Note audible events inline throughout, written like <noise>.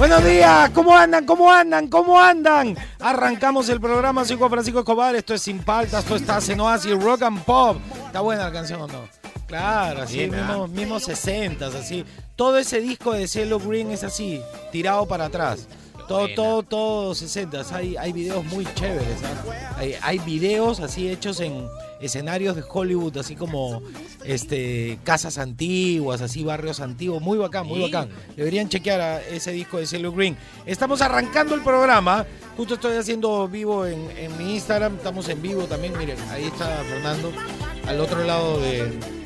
Buenos días, ¿cómo andan? ¿Cómo andan? ¿Cómo andan? Arrancamos el programa, soy Juan Francisco Escobar, esto es Sin Paltas, esto está en Oasis Rock and Pop. ¿Está buena la canción o no? Claro, así, Bien, mismo, ¿ah? mismo 60, así. Todo ese disco de Cielo Green es así, tirado para atrás. Todo, todo, todo 60. Hay, hay videos muy chéveres. ¿ah? Hay, hay videos así hechos en escenarios de Hollywood, así como este casas antiguas, así barrios antiguos. Muy bacán, muy bacán. Deberían chequear a ese disco de Cielo Green. Estamos arrancando el programa. Justo estoy haciendo vivo en, en mi Instagram. Estamos en vivo también. Miren, ahí está Fernando. Al otro lado de,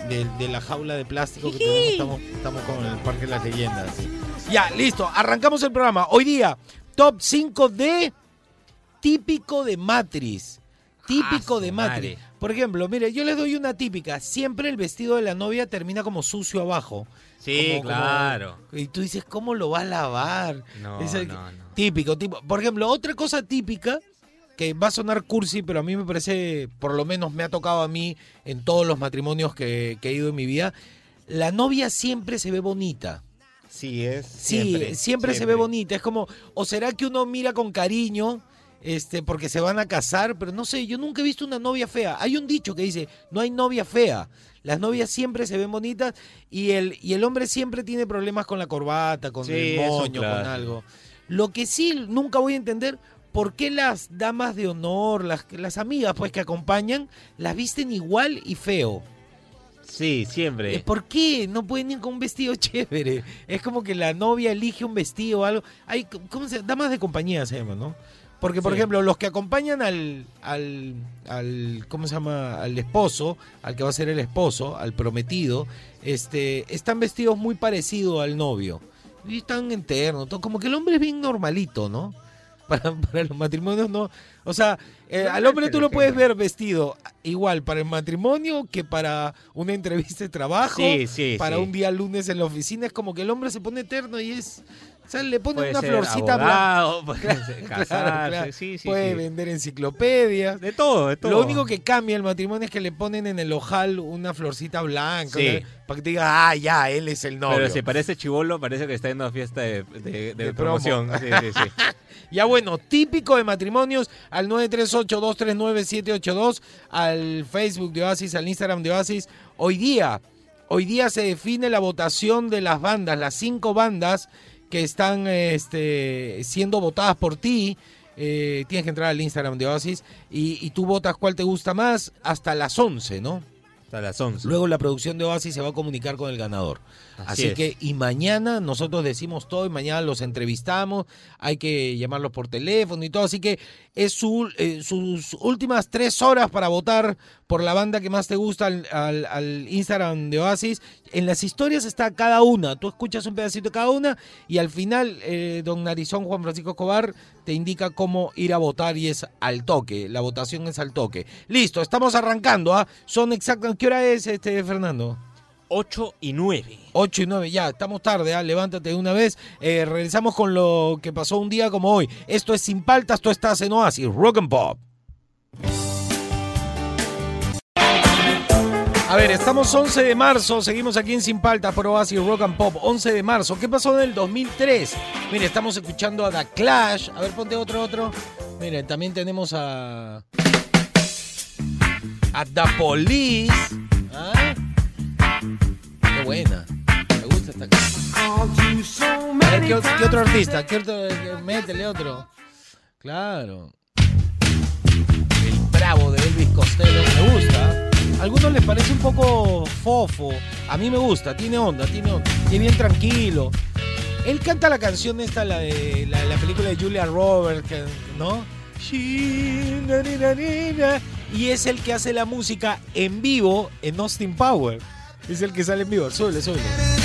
de- de la jaula de plástico que tenemos, estamos, estamos con el Parque de las Leyendas. Ya, listo. Arrancamos el programa. Hoy día, top 5 de típico de Matrix. Típico Ah, de Matrix. madre. Por ejemplo, mire, yo les doy una típica. Siempre el vestido de la novia termina como sucio abajo. Sí, Como- como- claro. y tú dices, ¿cómo lo va a lavar? No, no, no. Típico, tipo. Por ejemplo, otra cosa típica que va a sonar cursi, pero a mí me parece, por lo menos me ha tocado a mí en todos los matrimonios que, que he ido en mi vida. La novia siempre se ve bonita. Sí, es. Sí, siempre, se ve bonita. Es como, o será que uno mira con cariño, este, porque se van a casar, pero no sé, yo nunca he visto una novia fea. Hay un dicho que dice, no hay novia fea. Las novias siempre se ven bonitas y el, y el hombre siempre tiene problemas con la corbata, con Sí, el moño, con algo. Lo que sí nunca voy a entender, ¿por qué las damas de honor, las, las amigas pues que acompañan, las visten igual y feo? Sí, siempre. Eh, ¿Por qué no pueden ir con un vestido <laughs> chévere? Es como que la novia elige un vestido o algo. Hay, ¿cómo se Damas de compañía se llama, ¿no? Porque, por Sí. ejemplo, los que acompañan al, al, al, ¿cómo se llama? Al esposo, al que va a ser el esposo, al prometido, este, están vestidos muy parecidos al novio. Y están enternos, todo, como que el hombre es bien normalito, ¿no? <laughs> Para, para los matrimonios no. O sea, eh, al hombre tú lo puedes ver vestido igual para el matrimonio que para una entrevista de trabajo, Sí, sí, para un día lunes en la oficina. Es como que el hombre se pone eterno y es. O sea, le pone Puede una ser florcita blanca. <laughs> puede ser Claro, casarse, claro. sí, sí, Puede sí. vender enciclopedias. De todo, de todo. Lo único que cambia el matrimonio es que le ponen en el ojal una florcita blanca. Para que te diga, ah, ya, él es el novio. Pero si parece chivolo, parece que está en una fiesta de, de, de De promo. promoción. Sí, sí, sí. <laughs> Ya bueno, típico de matrimonios al 938-239-782, al Facebook de Oasis, al Instagram de Oasis. Hoy día, hoy día se define la votación de las bandas, las cinco bandas que están este, siendo votadas por ti. Eh, tienes que entrar al Instagram de Oasis y, y tú votas cuál te gusta más hasta las 11, ¿no? Hasta las 11. Luego la producción de Oasis se va a comunicar con el ganador. Así, Así es. que, y mañana nosotros decimos todo, y mañana los entrevistamos, hay que llamarlos por teléfono y todo. Así que es su- eh, sus últimas tres horas para votar por la banda que más te gusta al, al- al Instagram de Oasis. En las historias está cada una, tú escuchas un pedacito de cada una y al final eh, don Narizón Juan Francisco Escobar te indica cómo ir a votar y es al toque, la votación es al toque. Listo, estamos arrancando, ¿ah? Son exactas, ¿qué hora es este Fernando? 8 y 9. 8 y 9, ya, estamos tarde, ¿ah? levántate de una vez. Eh, regresamos con lo que pasó un día como hoy. Esto es Sin Paltas, tú estás en Oasis, Rock and Pop. A ver, estamos 11 de marzo, seguimos aquí en Sin Paltas por Oasis Rock and Pop. 11 de marzo, ¿qué pasó en el 2003? Mire, estamos escuchando a The Clash. A ver, ponte otro, otro. Miren, también tenemos a. A The Police. ¿Ah? Buena. Me gusta esta canción. A ver, ¿qué, otro artista? ¿Qué otro? Métele otro. Claro. El bravo de Elvis Costello. Me gusta. A algunos les parece un poco fofo. A mí me gusta, tiene onda, tiene onda. Es bien tranquilo. Él canta la canción esta, la de la, la película de Julia Roberts, ¿no? Y es el que hace la música en vivo en Austin Power. Es el que sale en vivo. Súbele, súbele.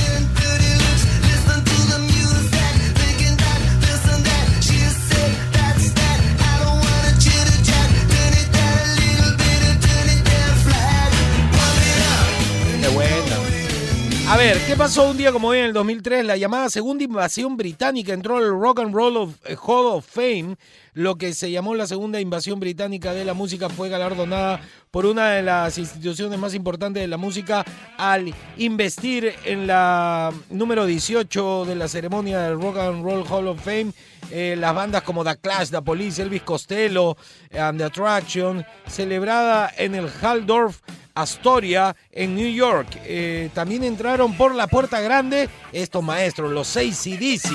Ver, ¿qué pasó un día como hoy en el 2003? La llamada segunda invasión británica entró al Rock and Roll of, eh, Hall of Fame. Lo que se llamó la segunda invasión británica de la música fue galardonada por una de las instituciones más importantes de la música al investir en la número 18 de la ceremonia del Rock and Roll Hall of Fame eh, las bandas como The Clash, The Police, Elvis Costello and The Attraction, celebrada en el Haldorf Astoria en New York. Eh, también entraron por la puerta grande estos maestros, los seis CDC.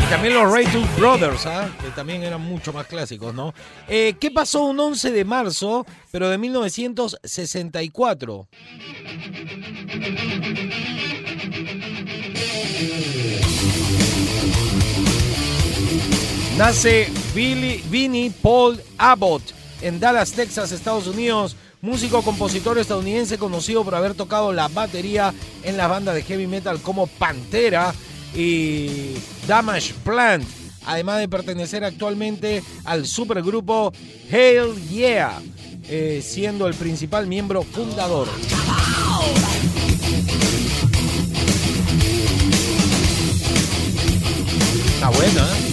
Y también los Two Brothers, ¿ah? que también eran mucho más clásicos, ¿no? Eh, ¿Qué pasó un 11 de marzo, pero de 1964? Nace Billy, Vinnie Paul Abbott en Dallas, Texas, Estados Unidos. Músico, compositor estadounidense conocido por haber tocado la batería en las bandas de heavy metal como Pantera y Damage Plant. Además de pertenecer actualmente al supergrupo Hell Yeah, eh, siendo el principal miembro fundador. Está bueno, ¿eh?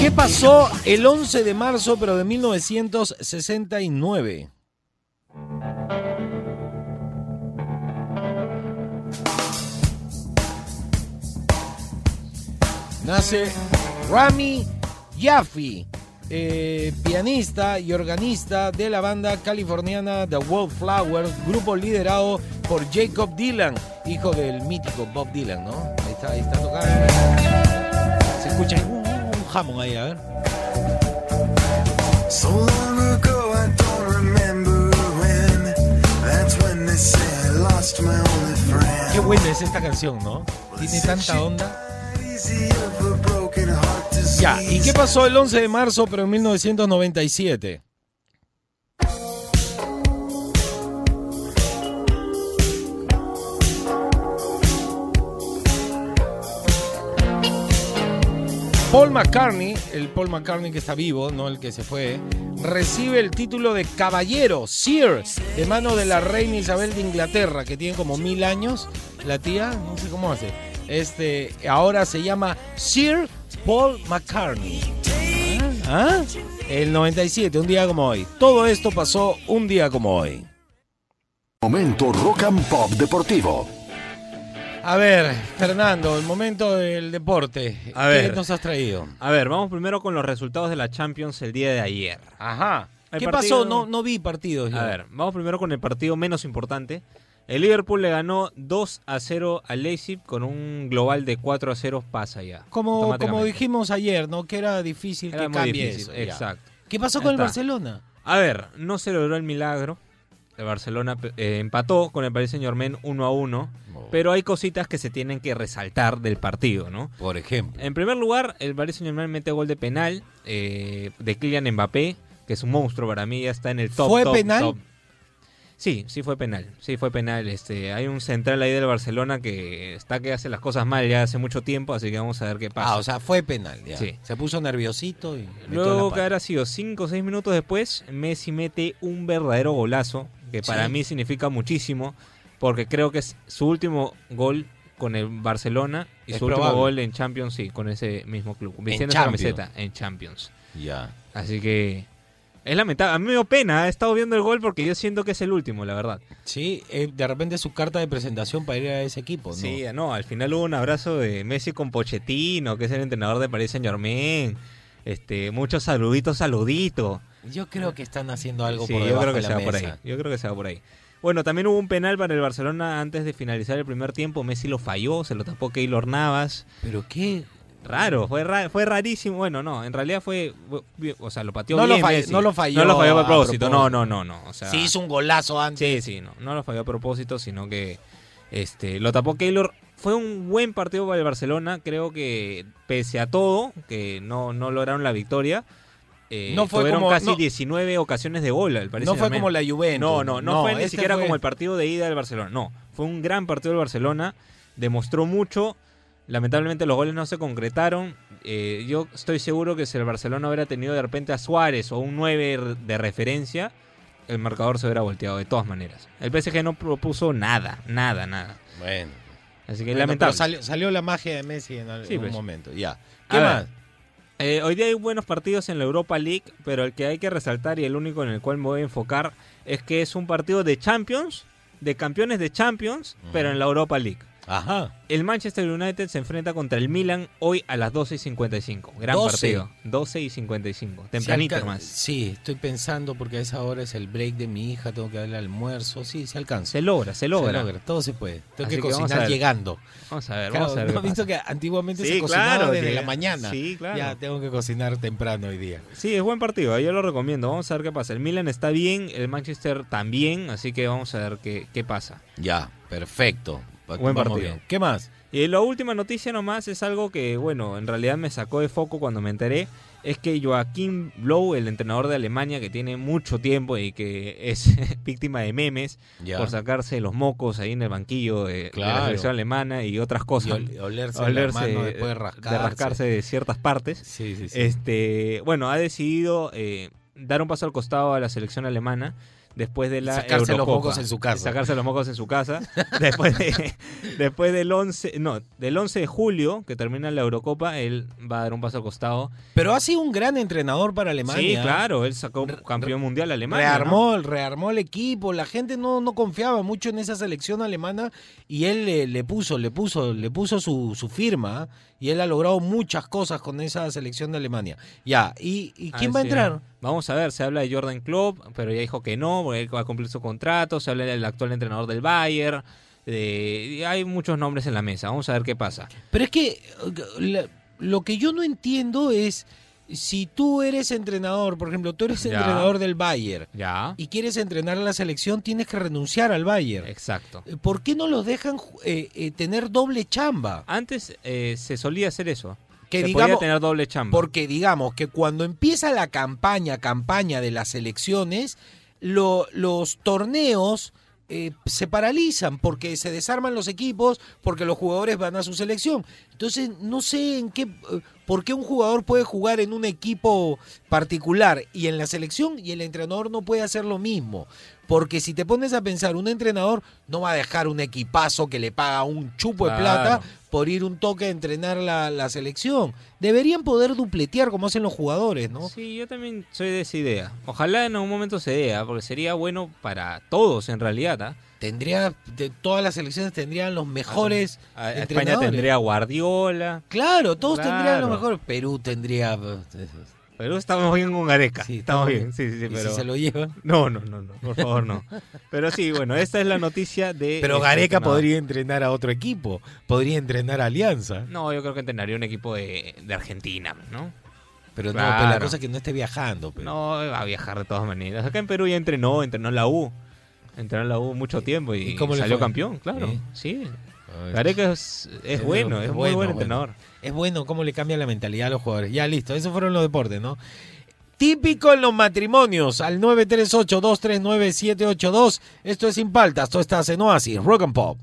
¿Qué pasó el 11 de marzo, pero de 1969? Nace Rami Jaffe, eh, pianista y organista de la banda californiana The Wallflowers, grupo liderado por Jacob Dylan, hijo del mítico Bob Dylan, ¿no? Ahí está, ahí está tocando. Escucha un, un jamón ahí, a ver. So long ago, I don't remember when. That's when they say I lost my only friend. Qué buena es esta canción, ¿no? Tiene tanta onda. Ya, ¿y qué pasó el 11 de marzo, pero en 1997? Paul McCartney, el Paul McCartney que está vivo, no el que se fue, recibe el título de caballero, Sir, de mano de la reina Isabel de Inglaterra, que tiene como mil años. La tía, no sé cómo hace. Este, ahora se llama Sir Paul McCartney. ¿Ah? ¿Ah? El 97, un día como hoy. Todo esto pasó un día como hoy. Momento Rock and Pop Deportivo. A ver, Fernando, el momento del deporte. A ¿Qué ver. nos has traído? A ver, vamos primero con los resultados de la Champions el día de ayer. Ajá. El ¿Qué partido- pasó? No, no vi partidos. A ver, vamos primero con el partido menos importante. El Liverpool le ganó 2 a 0 al Leipzig con un global de 4 a 0 pasa ya. Como, como dijimos ayer, ¿no? Que era difícil Era que muy cambie difícil, eso. ya. exacto. ¿Qué pasó con el. Barcelona? A ver, no se logró el milagro. El Barcelona eh, empató con el Paris Saint Germain 1 a 1. Pero hay cositas que se tienen que resaltar del partido, ¿no? Por ejemplo. En primer lugar, el Paris Saint Germain mete gol de penal eh, de Kylian Mbappé, que es un monstruo para mí, ya está en el top. ¿Fue top, penal? top. Sí, sí fue penal, sí fue penal. Este, hay un central ahí del Barcelona que está que hace las cosas mal ya hace mucho tiempo, así que vamos a ver qué pasa. Ah, o sea, fue penal. Ya. Sí. Se puso nerviosito y Luego que habrá sido 5 o 6 minutos después, Messi mete un verdadero golazo, que para Sí. mí significa muchísimo, porque creo que es su último gol con el Barcelona y Es su último gol en Champions, sí, con ese mismo club, vistiendo Champions. camiseta en Champions. Ya. Así que es lamentable, a mí me dio pena, he estado viendo el gol porque yo siento que es el último, la verdad. Sí, eh, de repente su carta de presentación para ir a ese equipo, ¿no? Sí, no, al final hubo un abrazo de Messi con Pochettino, que es el entrenador de Paris Saint Germain. Este, muchos saluditos, saluditos. Yo creo que están haciendo algo Sí, por yo debajo creo que de se la va por ahí. mesa. Yo creo que se va por ahí. Bueno, también hubo un penal para el Barcelona antes de finalizar el primer tiempo. Messi lo falló, se lo tapó Keylor Navas. Pero qué, Raro, fue, ra- fue rarísimo. Bueno, no, en realidad fue. O sea, lo pateó No lo bien. falló- Messi. no lo falló No lo falló a a propósito. No, no, no, no. O sea, Sí, hizo un golazo antes. Sí, sí, no, no lo falló a propósito, sino que este lo tapó Keylor. Fue un buen partido para el Barcelona, creo que pese a todo, que no, no lograron la victoria, eh, No fue como- casi no- 19 ocasiones de gol al Paris No fue como la Juventus. No, no, no, fue ni este siquiera fue- como el partido de ida del Barcelona. No, fue un gran partido del Barcelona. Demostró mucho. Lamentablemente los goles no se concretaron. Eh, yo estoy seguro que si el Barcelona hubiera tenido de repente a Suárez o un 9 de referencia, el marcador se hubiera volteado de todas maneras. El PSG no propuso nada, nada, nada. Bueno. Así que Bueno, lamentable. pero salió, salió la magia de Messi en algún Sí, pues. momento. Ya. A ¿Qué ver. Eh, hoy día hay buenos partidos en la Europa League, pero el que hay que resaltar y el único en el cual me voy a enfocar es que es un partido de Champions, de campeones de Champions, pero en la Europa League. Ajá. El Manchester United se enfrenta contra el Milan hoy a las 12 y 55. Gran 12. partido. 12 y 55. Tempranito Se más. Sí, estoy pensando porque a esa hora es el break de mi hija, tengo que darle almuerzo. Sí, se alcanza. Se logra, se logra. todo se puede. Tengo Así que vamos cocinar ver. llegando. Vamos a ver, Claro, vamos a ver. ¿no has visto que antiguamente Sí, se cocinaba claro, desde la mañana? Sí, claro. Ya tengo que cocinar temprano hoy día. Sí, es buen partido, yo lo recomiendo. Vamos a ver qué pasa. El Milan está bien, el Manchester también, así que vamos a ver qué, qué pasa. Ya, perfecto. Buen partido. bien. ¿Qué más? Y la última noticia nomás es algo que, bueno, en realidad me sacó de foco cuando me enteré. Es que Joachim Blow, el entrenador de Alemania que tiene mucho tiempo y que es <laughs> víctima de memes Ya. por sacarse los mocos ahí en el banquillo de, de la selección alemana y otras cosas. ol- olerse, Olerse la mano de- después de rascarse de ciertas partes. Sí, sí, sí. Este, bueno, ha decidido eh, dar un paso al costado a la selección alemana después de la Sacarse los mocos en su casa. Sacarse los mocos en su casa. después, de- después del 11, no, del 11 de julio, que termina la Eurocopa, él va a dar un paso al costado. Pero ha sido un gran entrenador para Alemania. Sí, claro, él sacó Re- campeón mundial a Alemania. Rearmó, rearmó el equipo, la gente no, no confiaba mucho en esa selección alemana y él le, le puso, le puso, le puso su, su firma ¿eh? Y él ha logrado muchas cosas con esa selección de Alemania. Ya, ¿y, quién Ah, va a entrar? Vamos a ver, se habla de Jordan Klopp, pero ya dijo que no, porque él va a cumplir su contrato. Se habla del actual entrenador del Bayern. de- hay muchos nombres en la mesa. Vamos a ver qué pasa. Pero es que eh, lo que yo no entiendo es si tú eres entrenador, por ejemplo, tú eres Ya. entrenador del Bayern Ya. y quieres entrenar a la selección, tienes que renunciar al Bayern. Exacto. Eh, ¿Por qué no los dejan eh, eh, tener doble chamba? Antes eh, se solía hacer eso. Que se digamos, podía tener doble chamba. Porque digamos que cuando empieza la campaña, campaña de las elecciones, lo- los torneos eh, se paralizan porque se desarman los equipos, porque los jugadores van a su selección. Entonces, no sé en qué, por qué un jugador puede jugar en un equipo particular y en la selección y el entrenador no puede hacer lo mismo. Porque si te pones a pensar, un entrenador no va a dejar un equipazo que le paga un chupo de plata por ir un toque a entrenar la, la selección. Deberían poder dupletear como hacen los jugadores, ¿no? Sí, yo también soy de esa idea. Ojalá en algún momento se dé, ¿ah? porque sería bueno para todos en realidad. ¿ah? Tendría, de, todas las selecciones tendrían los mejores A- a España tendría Guardiola. Claro, todos tendrían los mejores. Perú tendría... Pero estamos bien con Gareca. Sí, estamos bien. Sí, sí, sí, y pero... si se lo llevan. No, no, no, no, por favor, no. Pero sí, bueno, esta es la noticia de... Pero este Gareca entrenador. podría entrenar a otro equipo. Podría entrenar a Alianza. No, yo creo que entrenaría un equipo de, de Argentina, ¿no? Pero no, pero la cosa es que no esté viajando. pero- No, va a viajar de todas maneras. Acá en Perú ya entrenó, entrenó en la U. Entrenó en la U mucho tiempo y, ¿Y cómo le salió fue? campeón, claro. Sí. Sí. Gareca es, es Es bueno, es es muy bueno, buen bueno. entrenador. Es bueno cómo le cambia la mentalidad a los jugadores. Ya, listo. Esos fueron los deportes, ¿no? Típico en los matrimonios. Al 938-239-782. Esto es Sin Paltas. Esto está en Oasis. Rock and Pop.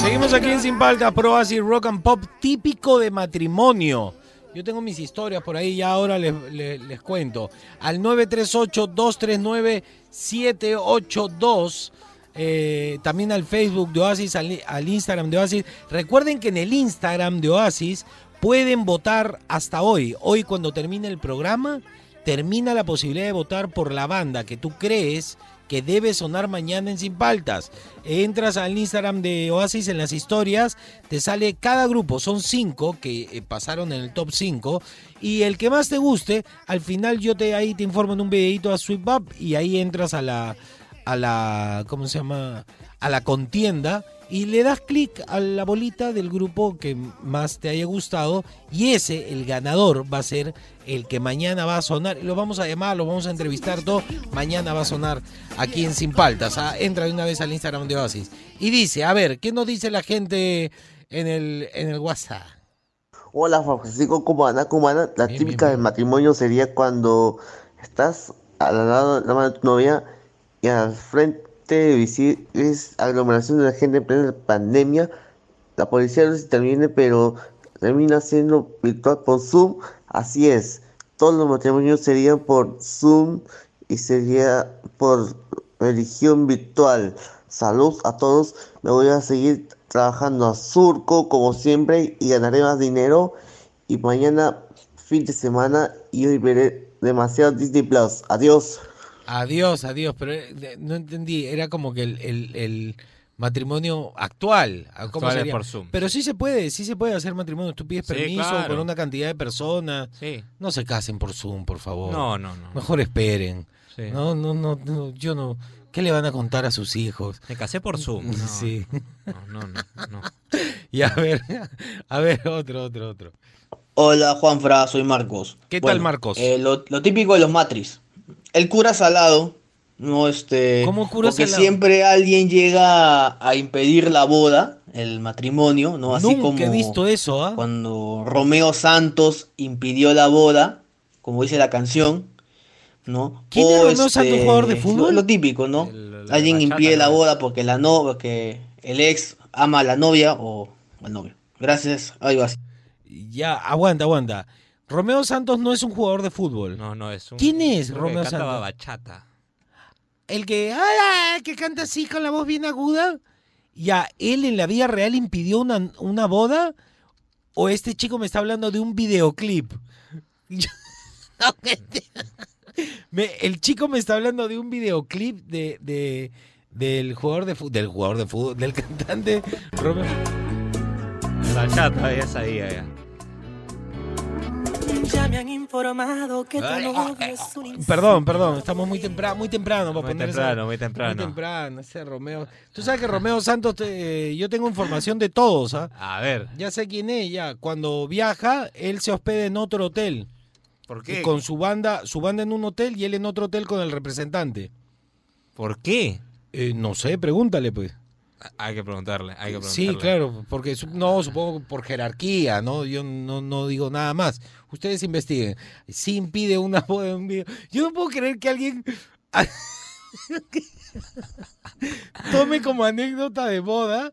Seguimos aquí en Sin Paltas, Pro Oasis Rock and Pop, típico de matrimonio. Yo tengo mis historias por ahí, ya ahora les cuento. Al 938-239-782. eh, también al Facebook de Oasis, al, al Instagram de Oasis. Recuerden que en el Instagram de Oasis pueden votar hasta hoy. Hoy cuando termine el programa, termina la posibilidad de votar por la banda que tú crees que debe sonar mañana en Sin Paltas. Entras al Instagram de Oasis en las historias, te sale cada grupo, son cinco que eh, pasaron en el top 5 y el que más te guste, al final yo te ahí te informo en un videito a Sweep Up y ahí entras a la a la, ¿cómo se llama? A la contienda y le das clic a la bolita del grupo que más te haya gustado y ese, el ganador, va a ser el que mañana va a sonar. Y lo vamos a llamar, lo vamos a entrevistar todo. Mañana va a sonar aquí en Sin Paltas. ah, Entra de una vez al Instagram de Oasis. Y dice, a ver, ¿qué nos dice la gente en el, en el WhatsApp? Hola, Juan Francisco, ¿cómo anda? ¿Cómo anda? La Bien, típica bien, del matrimonio sería cuando estás al lado de la mano de tu novia y al frente visibles aglomeración de la gente en plena pandemia. La policía no interviene, pero termina siendo virtual por Zoom. Así es, todos los matrimonios serían por Zoom y sería por religión virtual. Salud a todos. Me voy a seguir trabajando a surco como siempre y ganaré más dinero. Y mañana, fin de semana, y hoy veré demasiado Disney Plus. Adiós. Adiós, adiós, pero eh, no entendí, era como que el, el- el matrimonio actual. ¿a ¿Cómo Actual por Zoom. Pero sí se puede, sí se puede hacer matrimonio. Tú pides Sí, permiso claro. con una cantidad de personas. Sí. No se casen por Zoom, por favor. No, no, no. Mejor esperen. Sí. No, no, no, no, yo no. ¿Qué le van a contar a sus hijos? Me casé por Zoom. <laughs> No, Sí. No, no, no, no. <laughs> Y a ver, a ver, otro, otro, otro. Hola Juanfra, soy Marcos. ¿Qué tal, Marcos? eh, lo, lo típico de los matris. El cura salado, no este. ¿Cómo cura porque salado? siempre alguien llega a impedir la boda, el matrimonio, ¿no? Así Nunca como he visto eso, ¿ah? cuando Romeo Santos impidió la boda, como dice la canción, ¿no? ¿Quién es Romeo Santos, jugador de lo- fútbol? Lo, típico, ¿no? El- la alguien bachata, impide la boda porque la no, porque el ex ama a la novia o al novio. Gracias, ahí vas. Ya, aguanta, aguanta. Romeo Santos no es un jugador de fútbol. No, no, es un. ¿Quién es creo que Romeo cantaba Santos? bachata. El que, ay, ay, que canta así con la voz bien aguda. Ya, ¿él en la vida real impidió una, una boda? ¿O este chico me está hablando de un videoclip? <laughs> <laughs> Me- el chico me está hablando de un videoclip de, de- del jugador de fútbol, del jugador de fútbol, del cantante Romeo. Bachata, ya sabía ya. Ya me han informado que tu Ay, novio ah, es un Perdón, perdón, estamos muy temprano, muy temprano para Muy poner esa- temprano, muy temprano. Muy temprano, ese Romeo. Tú sabes que Romeo Santos, te- yo tengo información de todos, ¿ah? A ver, Ya sé quién es, ya. Cuando viaja, él se hospeda en otro hotel. ¿por Y qué? Con su banda, su banda en un hotel y él en otro hotel con el representante. ¿Por qué? Eh, no sé, pregúntale, pues. Hay que preguntarle, hay que preguntarle. Sí, claro, porque no, supongo por jerarquía, ¿no? Yo no, no digo nada más. Ustedes investiguen. Si impide una <laughs> boda en un video. Yo no puedo creer que alguien <laughs> tome como anécdota de boda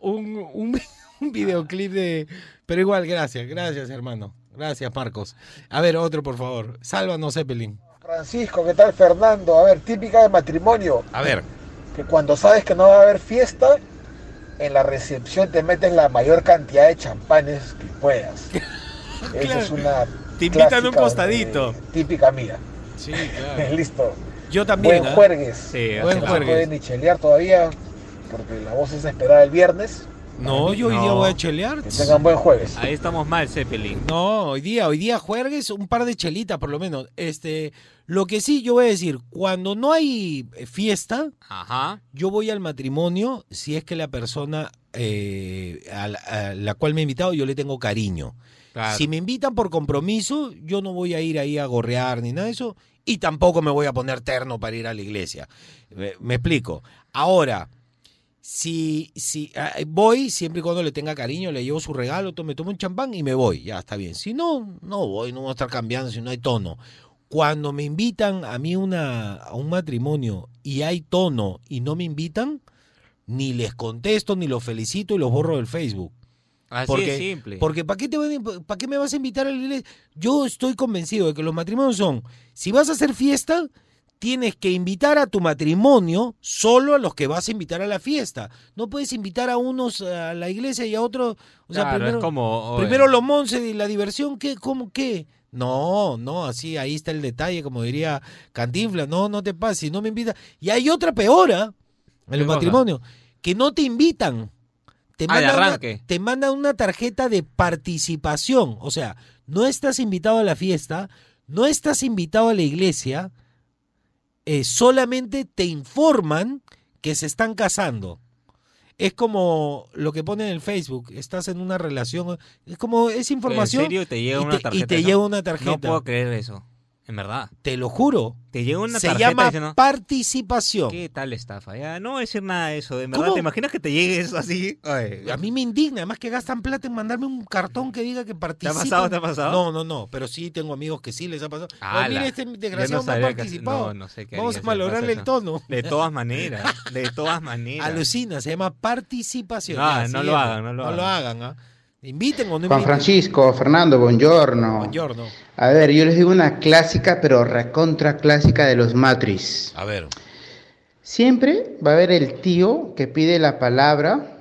un, un, un videoclip de... Pero igual, gracias, gracias, hermano. Gracias, Marcos. A ver, otro, por favor. Sálvanos, Zeppelin. Francisco, ¿qué tal Fernando? A ver, típica de matrimonio, A ver. Que cuando sabes que no va a haber fiesta, en la recepción te metes la mayor cantidad de champanes que puedas. <laughs> Esa es una Te invitan a un clásica, costadito. eh, típica mía. Sí, <laughs> claro. Listo. Yo también. Buen ¿ah? juergues. Sí, Buen No juergues. se puede ni chelear todavía, porque la voz es esperada el viernes. No, yo hoy día voy a chelear. Que tengan buen jueves. Ahí estamos mal, Zeppelin. No, hoy día, hoy día juegues un par de chelitas por lo menos. Este, lo que sí yo voy a decir, cuando no hay eh, fiesta, Ajá. yo voy al matrimonio si es que la persona eh, a, la, a la cual me he invitado yo le tengo cariño. Claro. Si me invitan por compromiso, yo no voy a ir ahí a gorrear ni nada de eso y tampoco me voy a poner terno para ir a la iglesia. Me, me explico. Ahora, si, si ah, voy, siempre y cuando le tenga cariño, le llevo su regalo, me tomo un champán y me voy, ya está bien. Si no, no voy, no voy a estar cambiando si no hay tono. Cuando me invitan a mí una, a un matrimonio y hay tono y no me invitan, ni les contesto, ni los felicito y los borro del Facebook. Así Porque, es simple. porque ¿para qué, te van a- ¿para qué me vas a invitar a la iglesia? Yo estoy convencido de que los matrimonios son, si vas a hacer fiesta, tienes que invitar a tu matrimonio solo a los que vas a invitar a la fiesta. No puedes invitar a unos a la iglesia y a otros, o sea, Claro, primero, es como... oye, primero los monces y la diversión, ¿qué? ¿Cómo qué? No, no, así ahí está el detalle, como diría Cantinflas, no, no te pases, si no me invitas. Y hay otra peor, ¿ah? En ¿Qué los matrimonios, que no te invitan. Te Ah, mandan, una, te mandan una tarjeta de participación. O sea, no estás invitado a la fiesta, no estás invitado a la iglesia, eh, solamente te informan que se están casando. Es como lo que pone en el Facebook, estás en una relación, es como es información ¿En serio te llega y una te- tarjeta? y te ¿no? llega una tarjeta. No puedo creer eso. En verdad. Te lo juro. Te llega una Se tarjeta llama diciendo, participación. ¿Qué tal estafa? Ya, no voy a decir nada de eso. De verdad, ¿Cómo? ¿te imaginas que te llegue eso así? Ay, A mí me indigna, además que gastan plata en mandarme un cartón que diga que participan. pasado? ¿Te ha pasado? No, no, no, pero sí tengo amigos que sí les ha pasado. Ala. Oh, mira, este desgraciado no, ha que- participado. no, no sé qué Vamos a pasa el tono. De todas maneras, <laughs> de todas maneras. Alucina, se llama participación. No, Ya, no lo hagan, no lo No lo hagan, ¿ah? Inviten o no Juan inviten. Francisco, Fernando, buongiorno. Buongiorno. A ver, yo les digo una clásica, pero recontra clásica de los Matrix. A ver. Siempre va a haber el tío que pide la palabra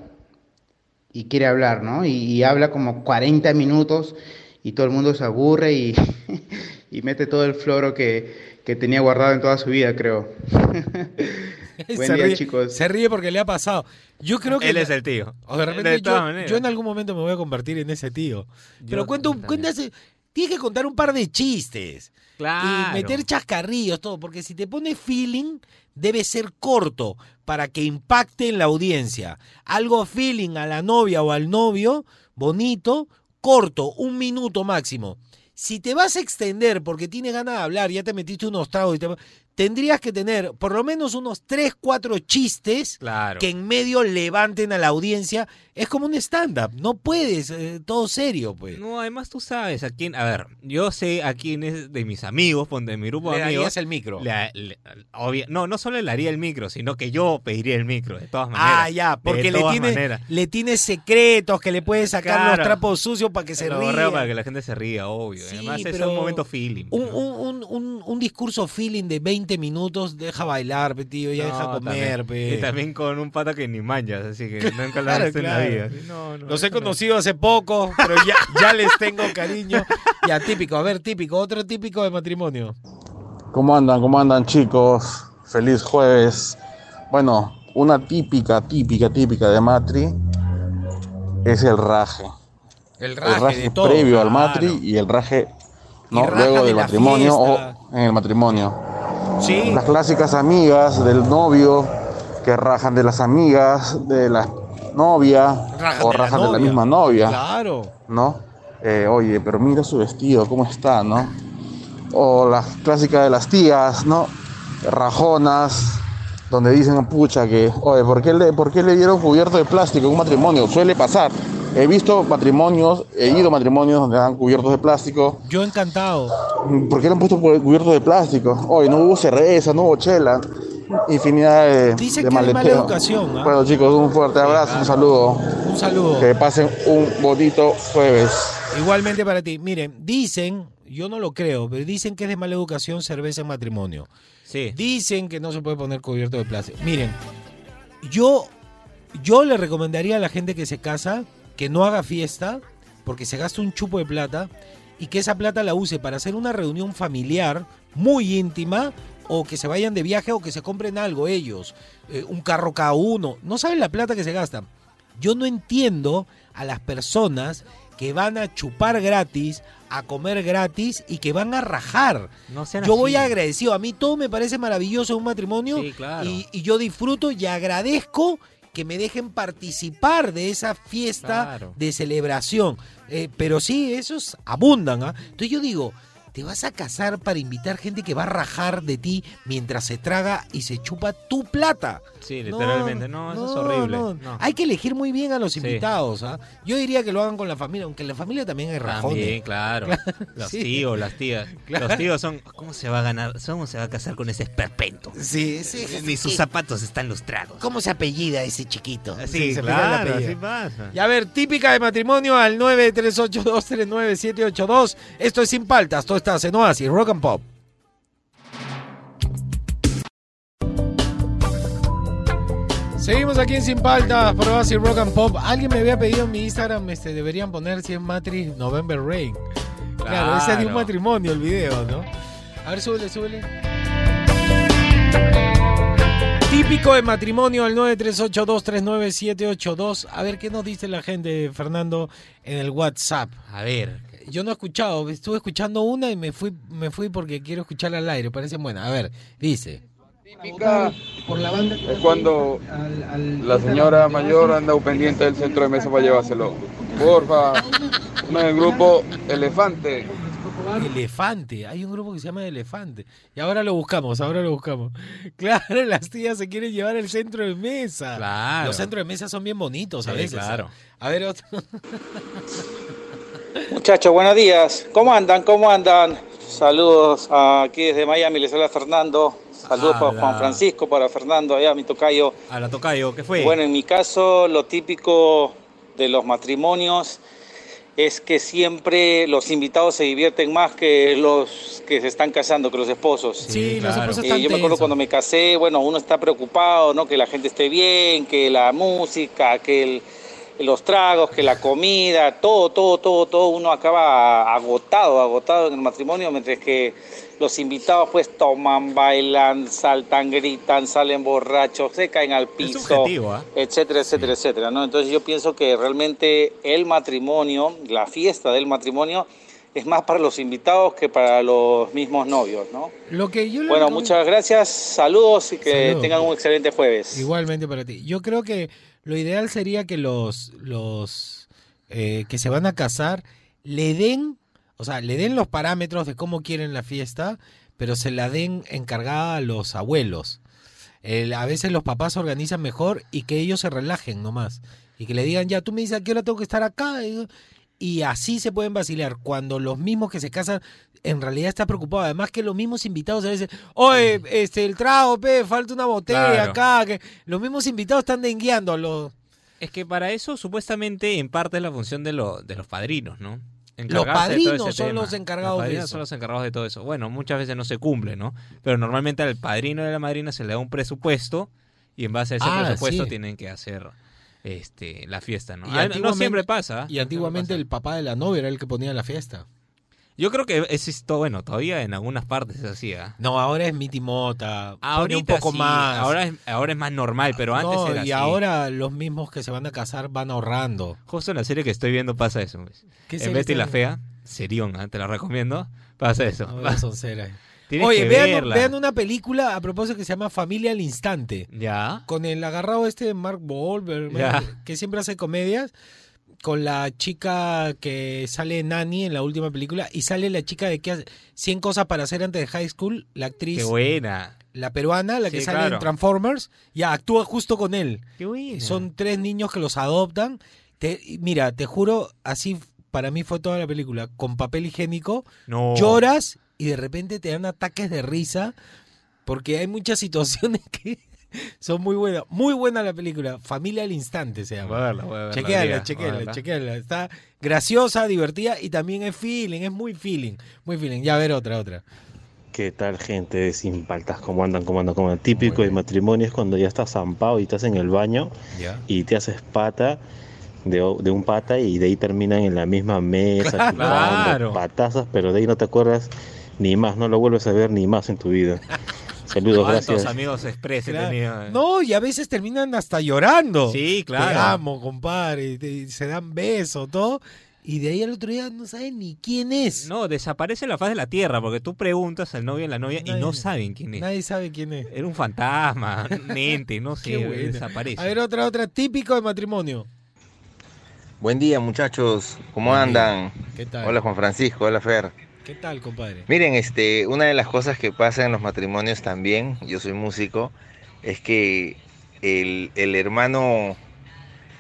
y quiere hablar, ¿no? Y, y habla como 40 minutos y todo el mundo se aburre y, <laughs> y mete todo el floro que, que tenía guardado en toda su vida, creo. <laughs> <laughs> Buen se día, ríe, chicos. Se ríe porque le ha pasado. Yo creo que. Él es el tío. O de repente De yo, en algún momento me voy a convertir en ese tío. Pero Yo cuento, cuéntase, tienes que contar un par de chistes. Claro. Y meter chascarrillos, todo. Porque si te pone feeling, debe ser corto para que impacte en la audiencia. Algo feeling a la novia o al novio, bonito, corto, un minuto máximo. Si te vas a extender porque tienes ganas de hablar, ya te metiste unos tragos y te... Tendrías que tener por lo menos unos 3, 4 chistes Claro. que en medio levanten a la audiencia. Es como un stand-up. No puedes, eh, todo serio, pues. No, además tú sabes a quién. A ver, yo sé a quién es de mis amigos, de mi grupo Le de amigos. darías el micro. le- le- obvia- no, no solo le haría el micro, sino que yo pediría el micro, de todas maneras. Ah, ya, porque le tiene, maneras. le tiene secretos que le puede sacar los Claro. trapos sucios para que se Lo ría. para que la gente se ría, obvio. Sí, además es un momento feeling. Un, un, un, un, un discurso feeling de 20 minutos, deja bailar, pe, tío, ya No, deja comer, también. pe. Y también con un pata que ni manchas, así que <laughs> nunca lo Claro, visto en la claro. vida. Sí, No, no, Los he conocido hace poco, pero ya, ya les tengo cariño. Ya, típico, a ver, típico, otro típico de matrimonio. ¿Cómo andan? ¿Cómo andan chicos? Feliz jueves. Bueno, una típica, típica, típica de Matri es el raje. El El raje, raje de todo. previo al claro. Matri y el raje no, luego de del la matrimonio fiesta. o en el matrimonio. Sí. Las clásicas amigas del novio que rajan de las amigas de la novia Rajan o de la rajan de la misma novia. Claro. ¿no? Eh, oye, pero mira su vestido, ¿cómo está, no? O la clásica de las tías, ¿no? Rajonas, donde dicen, pucha, que, oye, ¿por qué, le, ¿por qué le dieron cubierto de plástico en un matrimonio? Suele pasar. He visto matrimonios, he ido a matrimonios donde dan cubiertos de plástico. Yo encantado. ¿Por qué le han puesto cu- cubiertos de plástico? Oye, no hubo cerveza, no hubo chela. Infinidad de, Dicen de que hay mala educación, ¿ah? Bueno, chicos, un fuerte abrazo, un saludo. Un saludo. Que pasen un bonito jueves. Igualmente para ti. Miren, dicen, yo no lo creo, pero dicen que es de mala educación cerveza en matrimonio. Sí. Dicen que no se puede poner cubierto de plástico. Miren, yo, yo le recomendaría a la gente que se casa que no haga fiesta porque se gasta un chupo de plata y que esa plata la use para hacer una reunión familiar muy íntima o que se vayan de viaje o que se compren algo ellos, eh, un carro cada uno. No saben la plata que se gasta. Yo no entiendo a las personas que van a chupar gratis, a comer gratis y que van a rajar. No Yo así. voy agradecido. A mí todo me parece maravilloso en un matrimonio Sí, claro. y, y yo disfruto y agradezco que me dejen participar de esa fiesta Claro. de celebración. Eh, pero sí, esos abundan. ¿ah? Entonces yo digo, te vas a casar para invitar gente que va a rajar de ti mientras se traga y se chupa tu plata. Sí, literalmente. No, eso es horrible. no. No. Hay que elegir muy bien a los Sí. invitados. ¿ah? Yo diría que lo hagan con la familia, aunque en la familia también hay rajones. También, <laughs> claro. Los Sí. tíos, las tías. <laughs> Claro. Los tíos son. ¿Cómo se va a ganar? ¿Cómo se va a casar con ese esperpento? Sí, sí. Ni sus zapatos están lustrados. ¿Cómo se apellida ese chiquito? Sí, se pega el claro, así pasa. Y a ver, típica de matrimonio al 938239782. Esto es Sin Paltas, todo está en Oasis, Rock and Pop. Seguimos aquí en Sin Paltas, por Oasis, Rock and Pop. Alguien me había pedido en mi Instagram, este, deberían poner si es Matrix November Rain. Claro, ese es de un matrimonio el video, ¿no? A ver, súbele, súbele. Típico de matrimonio al 938239782. A ver qué nos dice la gente, Fernando, en el WhatsApp. A ver. Yo no he escuchado, estuve escuchando una y me fui, me fui porque quiero escucharla al aire, parece buena. A ver, dice. es cuando la señora mayor anda pendiente del centro de mesa para llevárselo. Porfa, uno del grupo Elefante. Elefante, hay un grupo que se llama Elefante. Y ahora lo buscamos, ahora lo buscamos. <laughs> Claro, las tías se quieren llevar el centro de mesa. Claro. Los centros de mesa son bien bonitos a Sí, veces. claro. A ver, otro. <laughs> Muchachos, buenos días. ¿Cómo andan? ¿Cómo andan? Saludos aquí desde Miami, les habla Fernando. Saludos para. Juan Francisco, para Fernando, allá mi tocayo. A la tocayo, ¿qué fue? Bueno, en mi caso, lo típico de los matrimonios es que siempre los invitados se divierten más que los que se están casando, que los esposos. Sí, los esposos Eh, están yo me acuerdo cuando me casé, bueno, uno está preocupado, ¿no? Que la gente esté bien, que la música, que el- los tragos, que la comida, todo, todo, todo, todo, uno acaba agotado, agotado en el matrimonio, mientras que los invitados pues toman, bailan, saltan, gritan, salen borrachos, se caen al piso, ¿ah? etcétera, etcétera, etcétera, ¿no? Entonces yo pienso que realmente el matrimonio, la fiesta del matrimonio, es más para los invitados que para los mismos novios, ¿no? Lo que yo Bueno, muchas gracias, saludos y que Saludos. tengan un excelente jueves. Igualmente para ti. Yo creo que lo ideal sería que los, los eh, que se van a casar le den, o sea, le den los parámetros de cómo quieren la fiesta, pero se la den encargada a los abuelos. El- a veces los papás organizan mejor y que ellos se relajen nomás. Y que le digan, ya, tú me dices a qué hora tengo que estar acá. Y así se pueden vacilar. Cuando los mismos que se casan en realidad están preocupados. Además que los mismos invitados a veces, oye, este, el trago, pe, falta una botella Claro. acá. Que los mismos invitados están dengueando a los... Es que para eso supuestamente en parte es la función de, lo- de los padrinos, ¿no? Los de padrinos son tema. los encargados Los de padrinos eso. son los encargados de todo eso. Bueno, muchas veces no se cumple, ¿no? Pero normalmente al padrino a la madrina se le da un presupuesto y en base a ese Ah, presupuesto sí. tienen que hacer este la fiesta, ¿no? Y Ah, no siempre pasa. Y antiguamente el papá de la novia era el que ponía la fiesta. Yo creo que es esto, bueno, todavía en algunas partes es así, ¿ah? No, ahora es Miti Mota. pone Ahorita un poco sí, más. Ahora es, ahora es más normal, pero antes No, era y así. ahora los mismos que se van a casar van ahorrando. Justo en la serie que estoy viendo pasa eso. pues. ¿Qué En Betty la Fea, serión, ¿ah? te la recomiendo. Pasa eso. No. Tienes Oye, que vean, verla. vean una película a propósito que se llama Familia al Instante. Ya. Con el agarrado este de Mark Wahlberg, Ya. que siempre hace comedias. Con la chica que sale Nani en la última película. Y sale la chica de que hace 100 cosas para hacer antes de high school. La actriz. Qué buena. La peruana, la que Sí, sale claro. en Transformers. Ya actúa justo con él. Qué buena. Son tres niños que los adoptan. Te- mira, te juro, así para mí fue toda la película. Con papel higiénico, No. lloras y de repente te dan ataques de risa porque hay muchas <laughs> situaciones que son muy buenas. Muy buena la película. Familia al instante se llama. Voy a verla, voy a verla, Chequéala, María, voy a chequéala, verla. chequéala. Está graciosa, divertida y también es feeling, es muy feeling. Muy feeling. Ya a ver otra, otra. ¿Qué tal, gente de sin paltas? ¿Cómo andan? ¿Cómo andan? ¿Cómo andan? Típico de matrimonio es cuando ya estás zampado y estás en el baño Ya. y te haces pata de, de un pata y de ahí terminan en la misma mesa, <laughs> Claro. chupando Claro. patazas, pero de ahí no te acuerdas ni más, no lo vuelves a ver ni más en tu vida. <laughs> Saludos, ¿Cuántos gracias. amigos express Claro. tenido? No, y a veces terminan hasta llorando. Sí, claro. Te amo, compadre. y te- se dan besos, todo. Y de ahí al otro día no saben ni quién es. No, desaparece la faz de la tierra porque tú preguntas al novio y a la novia y no saben quién es. Nadie sabe quién es. Era un fantasma, <laughs> un ente, no Qué sé, desaparece. A ver, otra, otra. Típico de matrimonio. Buen día muchachos, ¿cómo Buen día. andan? ¿Qué tal? Hola Juan Francisco, hola Fer. ¿Qué tal, compadre? Miren, este, una de las cosas que pasa en los matrimonios también, yo soy músico, es que el, el hermano,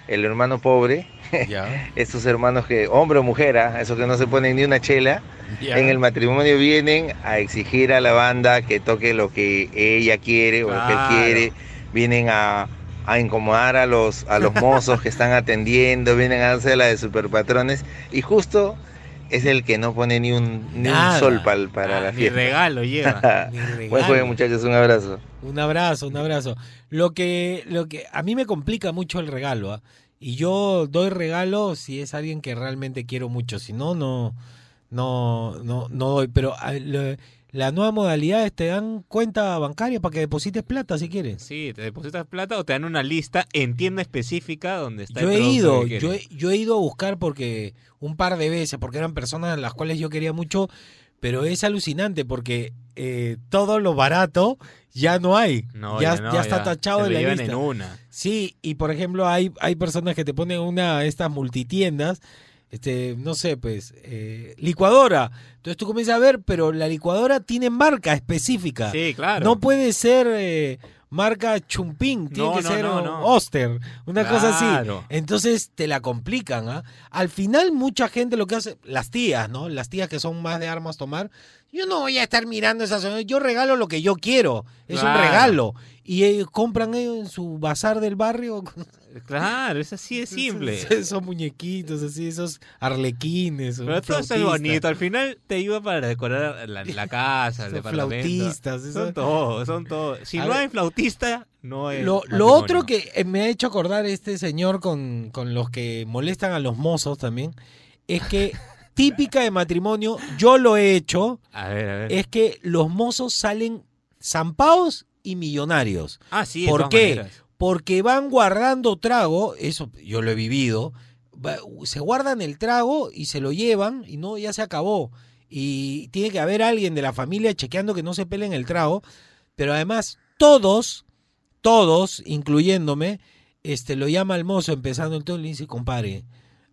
el hermano pobre, Ya. <laughs> estos hermanos que, hombre o mujer, ¿ah? esos que no se ponen ni una chela, en el matrimonio vienen a exigir a la banda que toque lo que ella quiere o lo que él quiere, vienen a, a incomodar a los, a los mozos que están <laughs> atendiendo, vienen a hacer la de superpatrones y justo es el que no pone ni un, ni un sol pal- para Ah, la ni fiesta. regalo lleva. <laughs> Ni Buen regalo. jueves muchachos, un abrazo. Un abrazo, un abrazo. Lo que, lo que a mí me complica mucho el regalo, ¿ah? Y yo doy regalo si es alguien que realmente quiero mucho. Si no, no, no, no, no doy. Pero ah, lo- la nueva modalidad es te dan cuenta bancaria para que deposites plata si quieres. Sí, te depositas plata o te dan una lista en tienda específica donde está Yo el he ido, que yo he, yo he ido a buscar porque un par de veces, porque eran personas a las cuales yo quería mucho, pero es alucinante porque eh, todo lo barato ya no hay. No, ya, ya no, ya está ya. tachado de la lista. en una. Sí, y por ejemplo hay, hay personas que te ponen una estas multitiendas, este, no sé, pues, eh, licuadora. Entonces tú comienzas a ver, pero la licuadora tiene marca específica. Sí, claro. No puede ser eh, marca Chumpín, tiene No, que no, ser no. Oster, una cosa así. Entonces te la complican, ¿ah? Al final mucha gente lo que hace, las tías, ¿no? Las tías que son más de armas tomar, yo no voy a estar mirando esas, yo regalo lo que yo quiero, es Claro. un regalo. Y ellos compran ellos en su bazar del barrio. <laughs> Claro, es así de simple. <laughs> Esos muñequitos, así, esos arlequines. Pero todo es bonito. Al final te ayuda para decorar la, la <laughs> casa, el departamento. flautistas, eso- Son todos, son todos. Si A no ver. hay flautista, no hay. Lo, lo otro que eh, me ha hecho acordar este señor con, con los que molestan a los mozos también, es que típica de matrimonio, yo lo he hecho, A ver, a ver. es que los mozos salen zampados y millonarios. Ah, sí, de ¿Por todas qué? maneras. Porque van guardando trago, eso yo lo he vivido, va- se guardan el trago y se lo llevan y no, ya se acabó. Y tiene que haber alguien de la familia chequeando que no se peleen el trago, pero además todos, todos, incluyéndome, este, lo llama al mozo empezando el todo y le dice, compadre,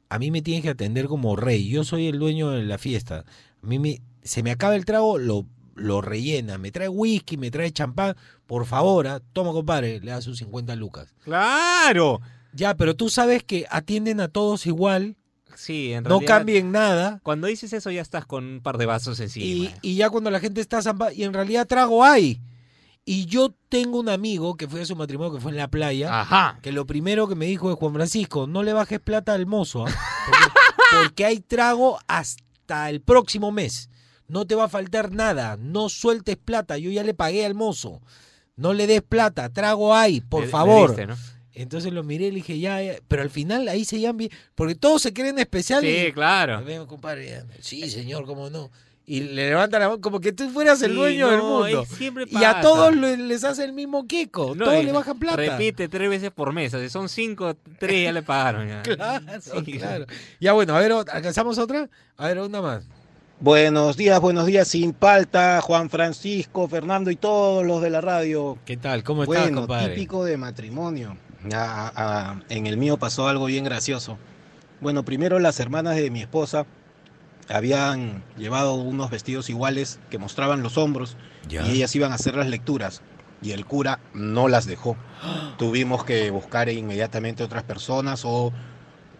a mí me tienes que atender como rey, yo soy el dueño de la fiesta. A mí me, se me acaba el trago, lo, lo rellena, me trae whisky, me trae champán, por favor, ah, toma compadre, le da sus 50 lucas. ¡Claro! Ya, pero tú sabes que atienden a todos igual, Sí, en no realidad, cambien nada. Cuando dices eso ya estás con un par de vasos encima. Y, y ya cuando la gente está zampa y en realidad trago hay. Y yo tengo un amigo que fue a su matrimonio, que fue en la playa, Ajá. que lo primero que me dijo es Juan Francisco, no le bajes plata al mozo, ¿ah? porque, <laughs> porque hay trago hasta el próximo mes. No te va a faltar nada, no sueltes plata, yo ya le pagué al mozo. No le des plata, trago hay, por Le- le favor. diste, ¿no? Entonces lo miré y le dije, ya, ya, pero al final ahí se llaman bien, porque todos se creen especiales. Sí, claro. Compadre, sí, señor, cómo no. Y le levantan la mano como que tú fueras el Sí, dueño del mundo. Y a todos le- les hace el mismo queco, No, todos le bajan plata. Repite tres veces por mesa. Si son cinco, tres ya le pagaron. Ya. <laughs> Claro, Sí. claro. Ya bueno, a ver, ¿alcanzamos otra? A ver, una más. Buenos días, buenos días, sin palta, Juan Francisco, Fernando y todos los de la radio. ¿Qué tal? ¿Cómo estás, Bueno, compadre? típico de matrimonio. Ah, ah, en el mío pasó algo bien gracioso. Bueno, primero las hermanas de mi esposa habían llevado unos vestidos iguales que mostraban los hombros Ya. y ellas iban a hacer las lecturas y el cura no las dejó. <gasps> Tuvimos que buscar inmediatamente otras personas o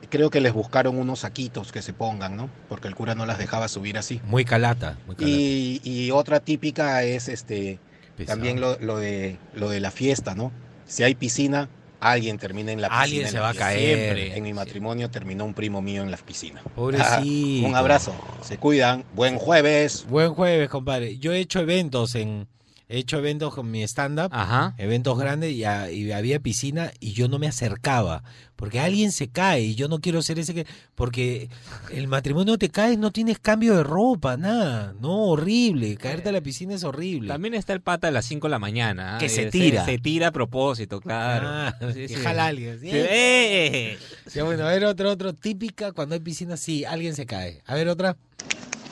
creo que les buscaron unos saquitos que se pongan, ¿no? Porque el cura no las dejaba subir así. Muy calata. Muy calata. Y, y otra típica es este también lo, lo de lo de la fiesta, ¿no? Si hay piscina, alguien termina en la piscina. Alguien en se va a caer. Siempre. En mi matrimonio terminó un primo mío en la piscina. Pobrecito. <laughs> un abrazo. Se cuidan. Buen jueves. Buen jueves, compadre. Yo he hecho eventos en. He hecho eventos con mi stand-up, Ajá. eventos grandes y, a- y había piscina y yo no me acercaba porque alguien se cae y yo no quiero ser ese que porque el matrimonio te caes no tienes cambio de ropa nada no horrible caerte a la piscina es horrible También está el pata a las 5 de la mañana. ¿ah? Que se tira. Se, tira a propósito, claro. Ah, Sí, sí. jala a alguien, ¿sí? Sí, ¡eh! Bueno a ver otro otro típica cuando hay piscina sí alguien se cae a ver otra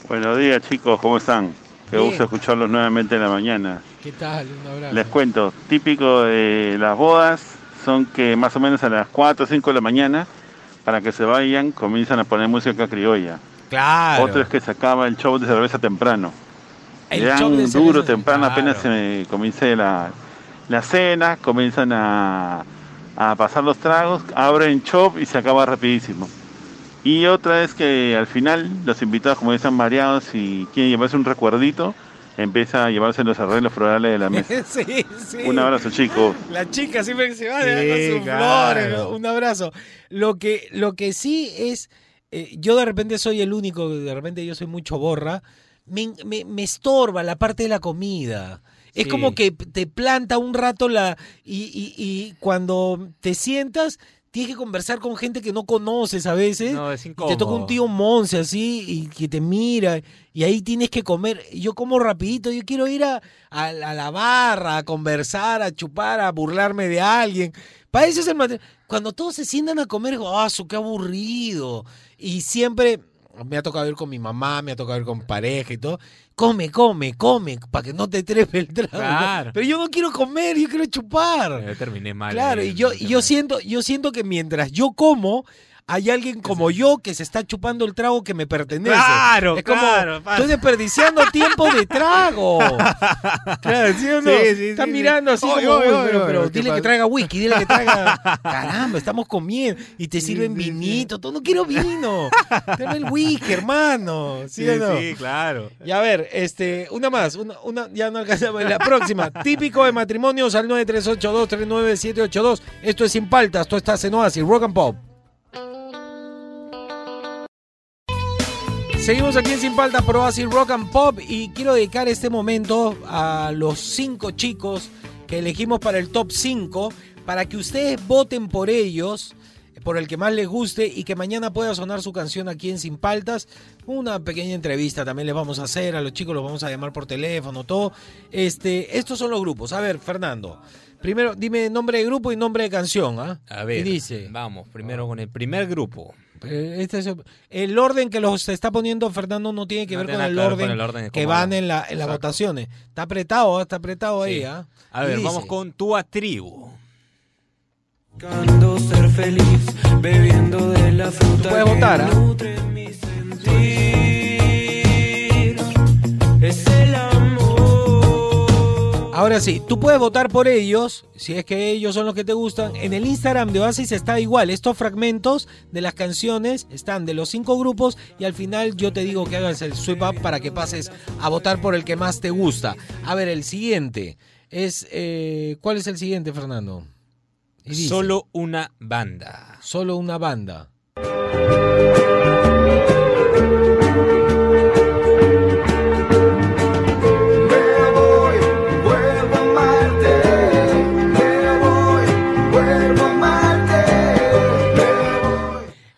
Buenos días chicos, ¿cómo están? Qué Bien. gusto escucharlos nuevamente en la mañana. qué tal un abrazo Les cuento, típico de las bodas son que más o menos a las 4 o 5 de la mañana, para que se vayan, comienzan a poner música criolla. claro Otro es que se acaba el show de cerveza temprano. El dan show de duro temprano, claro. apenas se comience la, la cena, comienzan a, a pasar los tragos, abren shop y se acaba rapidísimo. Y otra es que al final los invitados, como ya están mareados y quieren llevarse un recuerdito, empieza a llevarse los arreglos florales de la mesa. <laughs> sí, sí. Un abrazo chicos. La chica siempre se va Sí, dejando sus claro. flores. Un abrazo. Lo que, lo que sí es, eh, yo de repente soy el único, de repente yo soy mucho borra, me, me- me estorba la parte de la comida. Es Sí. como que te planta un rato la y, y- y cuando te sientas tienes que conversar con gente que no conoces a veces. No, es y te toca un incómodo. tío Monse así y que te mira y ahí tienes que comer. Yo como rapidito, yo quiero ir a, a, a la barra, a conversar, a chupar, a burlarme de alguien. Para eso es el matrimonio. Cuando todos se sientan a comer, digo, ¡ah, su qué aburrido! Y siempre, me ha tocado ir con mi mamá, me ha tocado ir con pareja y todo. Come, come, come, para que no te trepe el trago. Claro. Pero yo no quiero comer, yo quiero chupar. Yo terminé mal. Claro, eh, y yo, yo siento, yo siento que mientras yo como, hay alguien como yo que se está chupando el trago que me pertenece. Claro, es como, claro, pasa. estoy desperdiciando tiempo de trago. <laughs> Claro, ¿sí o no? Sí, sí, Están sí, mirando así como, oye, "Uy, oye, pero, pero oye, ¿qué dile que pasa?" traiga whisky, dile que traiga. <laughs> Caramba, estamos comiendo. Y te sirven vinito. Todo no quiero vino. Dame el whisky, hermano. ¿Sí, Sí, o no? sí, claro. Y a ver, este, una más, una, una ya no alcanzamos. La próxima, <laughs> típico de matrimonios al 938239782. Esto es sin paltas, esto está en Oasis, Rock and Pop. Seguimos aquí en Sin Paltas por Oasis Rock and Pop y quiero dedicar este momento a los cinco chicos que elegimos para el top 5 para que ustedes voten por ellos, por el que más les guste y que mañana pueda sonar su canción aquí en Sin Paltas. Una pequeña entrevista también les vamos a hacer, a los chicos los vamos a llamar por teléfono, todo. Este, estos son los grupos. A ver, Fernando, primero dime nombre de grupo y nombre de canción, ¿ah? A ver, Y dice, vamos, primero con el primer grupo. Eh, este es el- orden que los está poniendo Fernando no tiene que No ver tiene con el, orden con el orden de que van va. en, la, en las votaciones. Está apretado, ¿ah? está apretado ahí. ¿ah? A Y ver, dice, vamos con tu tribu. Buscando ser feliz, bebiendo de la fruta puedes que votar, ¿ah? Ahora sí, tú puedes votar por ellos, si es que ellos son los que te gustan. En el Instagram de Oasis está igual. Estos fragmentos de las canciones están de los cinco grupos y al final yo te digo que hagas el sweep up para que pases a votar por el que más te gusta. A ver, el siguiente es... eh, ¿Cuál es el siguiente, Fernando? Solo una banda. Solo una banda.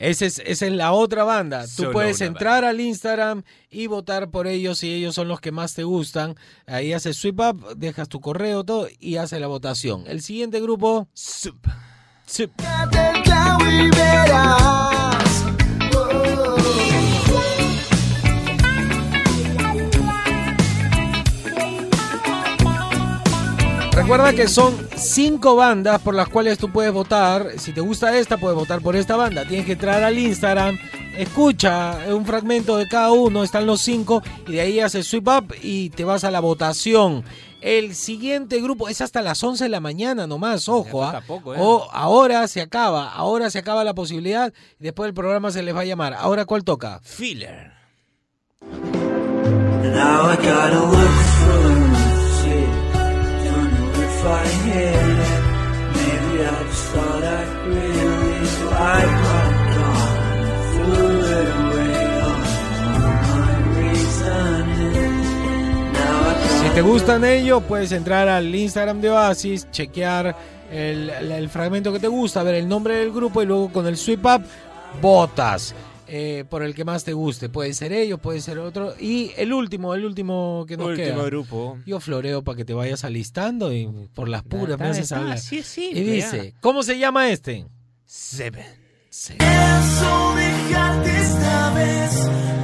Esa es, esa es la otra banda. Tú Solo puedes entrar al Instagram y votar por ellos si ellos son los que más te gustan. Ahí haces sweep up, dejas tu correo, todo y haces la votación. El siguiente grupo. Sup. Sup. Recuerda que son cinco bandas por las cuales tú puedes votar. Si te gusta esta, puedes votar por esta banda. Tienes que entrar al Instagram, escucha un fragmento de cada uno, están los cinco, y de ahí haces sweep up y te vas a la votación. El siguiente grupo es hasta las 11 de la mañana nomás, ojo. ¿ah? poco, ¿eh? O ahora se acaba, ahora se acaba la posibilidad y después el programa se les va a llamar. Ahora, ¿cuál toca? Filler. Now I gotta look for it. Don't Si te gustan ellos, puedes entrar al Instagram de Oasis, chequear el- el fragmento que te gusta, ver el nombre del grupo y luego con el sweep up votas eh, por el que más te guste. Puede ser ellos, puede ser otro. Y el último, el último que nos Último queda. grupo. Yo floreo para que te vayas alistando y por las puras está, me haces está, hablar. así es y dice, ya. ¿cómo se llama este? Seven. Pienso dejarte esta vez.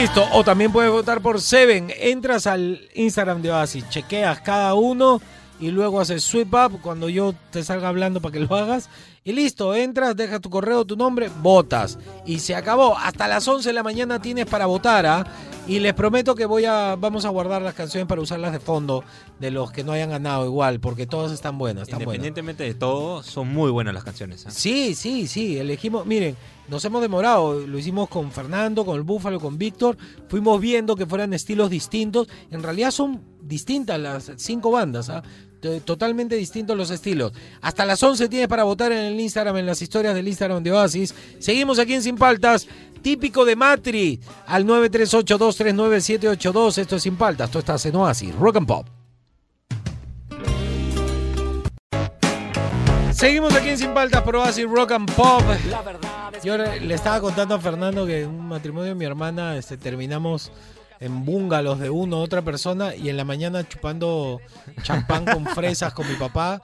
Listo, o también puedes votar por Seven. Entras al Instagram de Oasis, chequeas cada uno y luego haces sweep up cuando yo te salga hablando para que lo hagas. Y listo, entras, dejas tu correo, tu nombre, votas. Y se acabó. Hasta las 11 de la mañana tienes para votar, ¿ah? Y les prometo que voy a, vamos a guardar las canciones para usarlas de fondo de los que no hayan ganado igual, porque todas están buenas, están buenas. Independientemente de todo, son muy buenas las canciones. ¿ah? Sí, sí, sí, elegimos, miren, nos hemos demorado, lo hicimos con Fernando, con el Búfalo, con Víctor, fuimos viendo que fueran estilos distintos, en realidad son distintas las cinco bandas, ¿ah? Totalmente distintos los estilos. Hasta las 11 tienes para votar en el Instagram, en las historias del Instagram de Oasis. Seguimos aquí en Sin Paltas, típico de Matri, al 938239782, esto es Sin Paltas, tú estás en Oasis, Rock and Pop. Seguimos aquí en Sin Paltas, pero así Rock and Pop. Yo le le estaba contando a Fernando que en un matrimonio de mi hermana este, terminamos en bungalows de uno a otra persona y en la mañana chupando champán con <laughs> fresas con mi papá,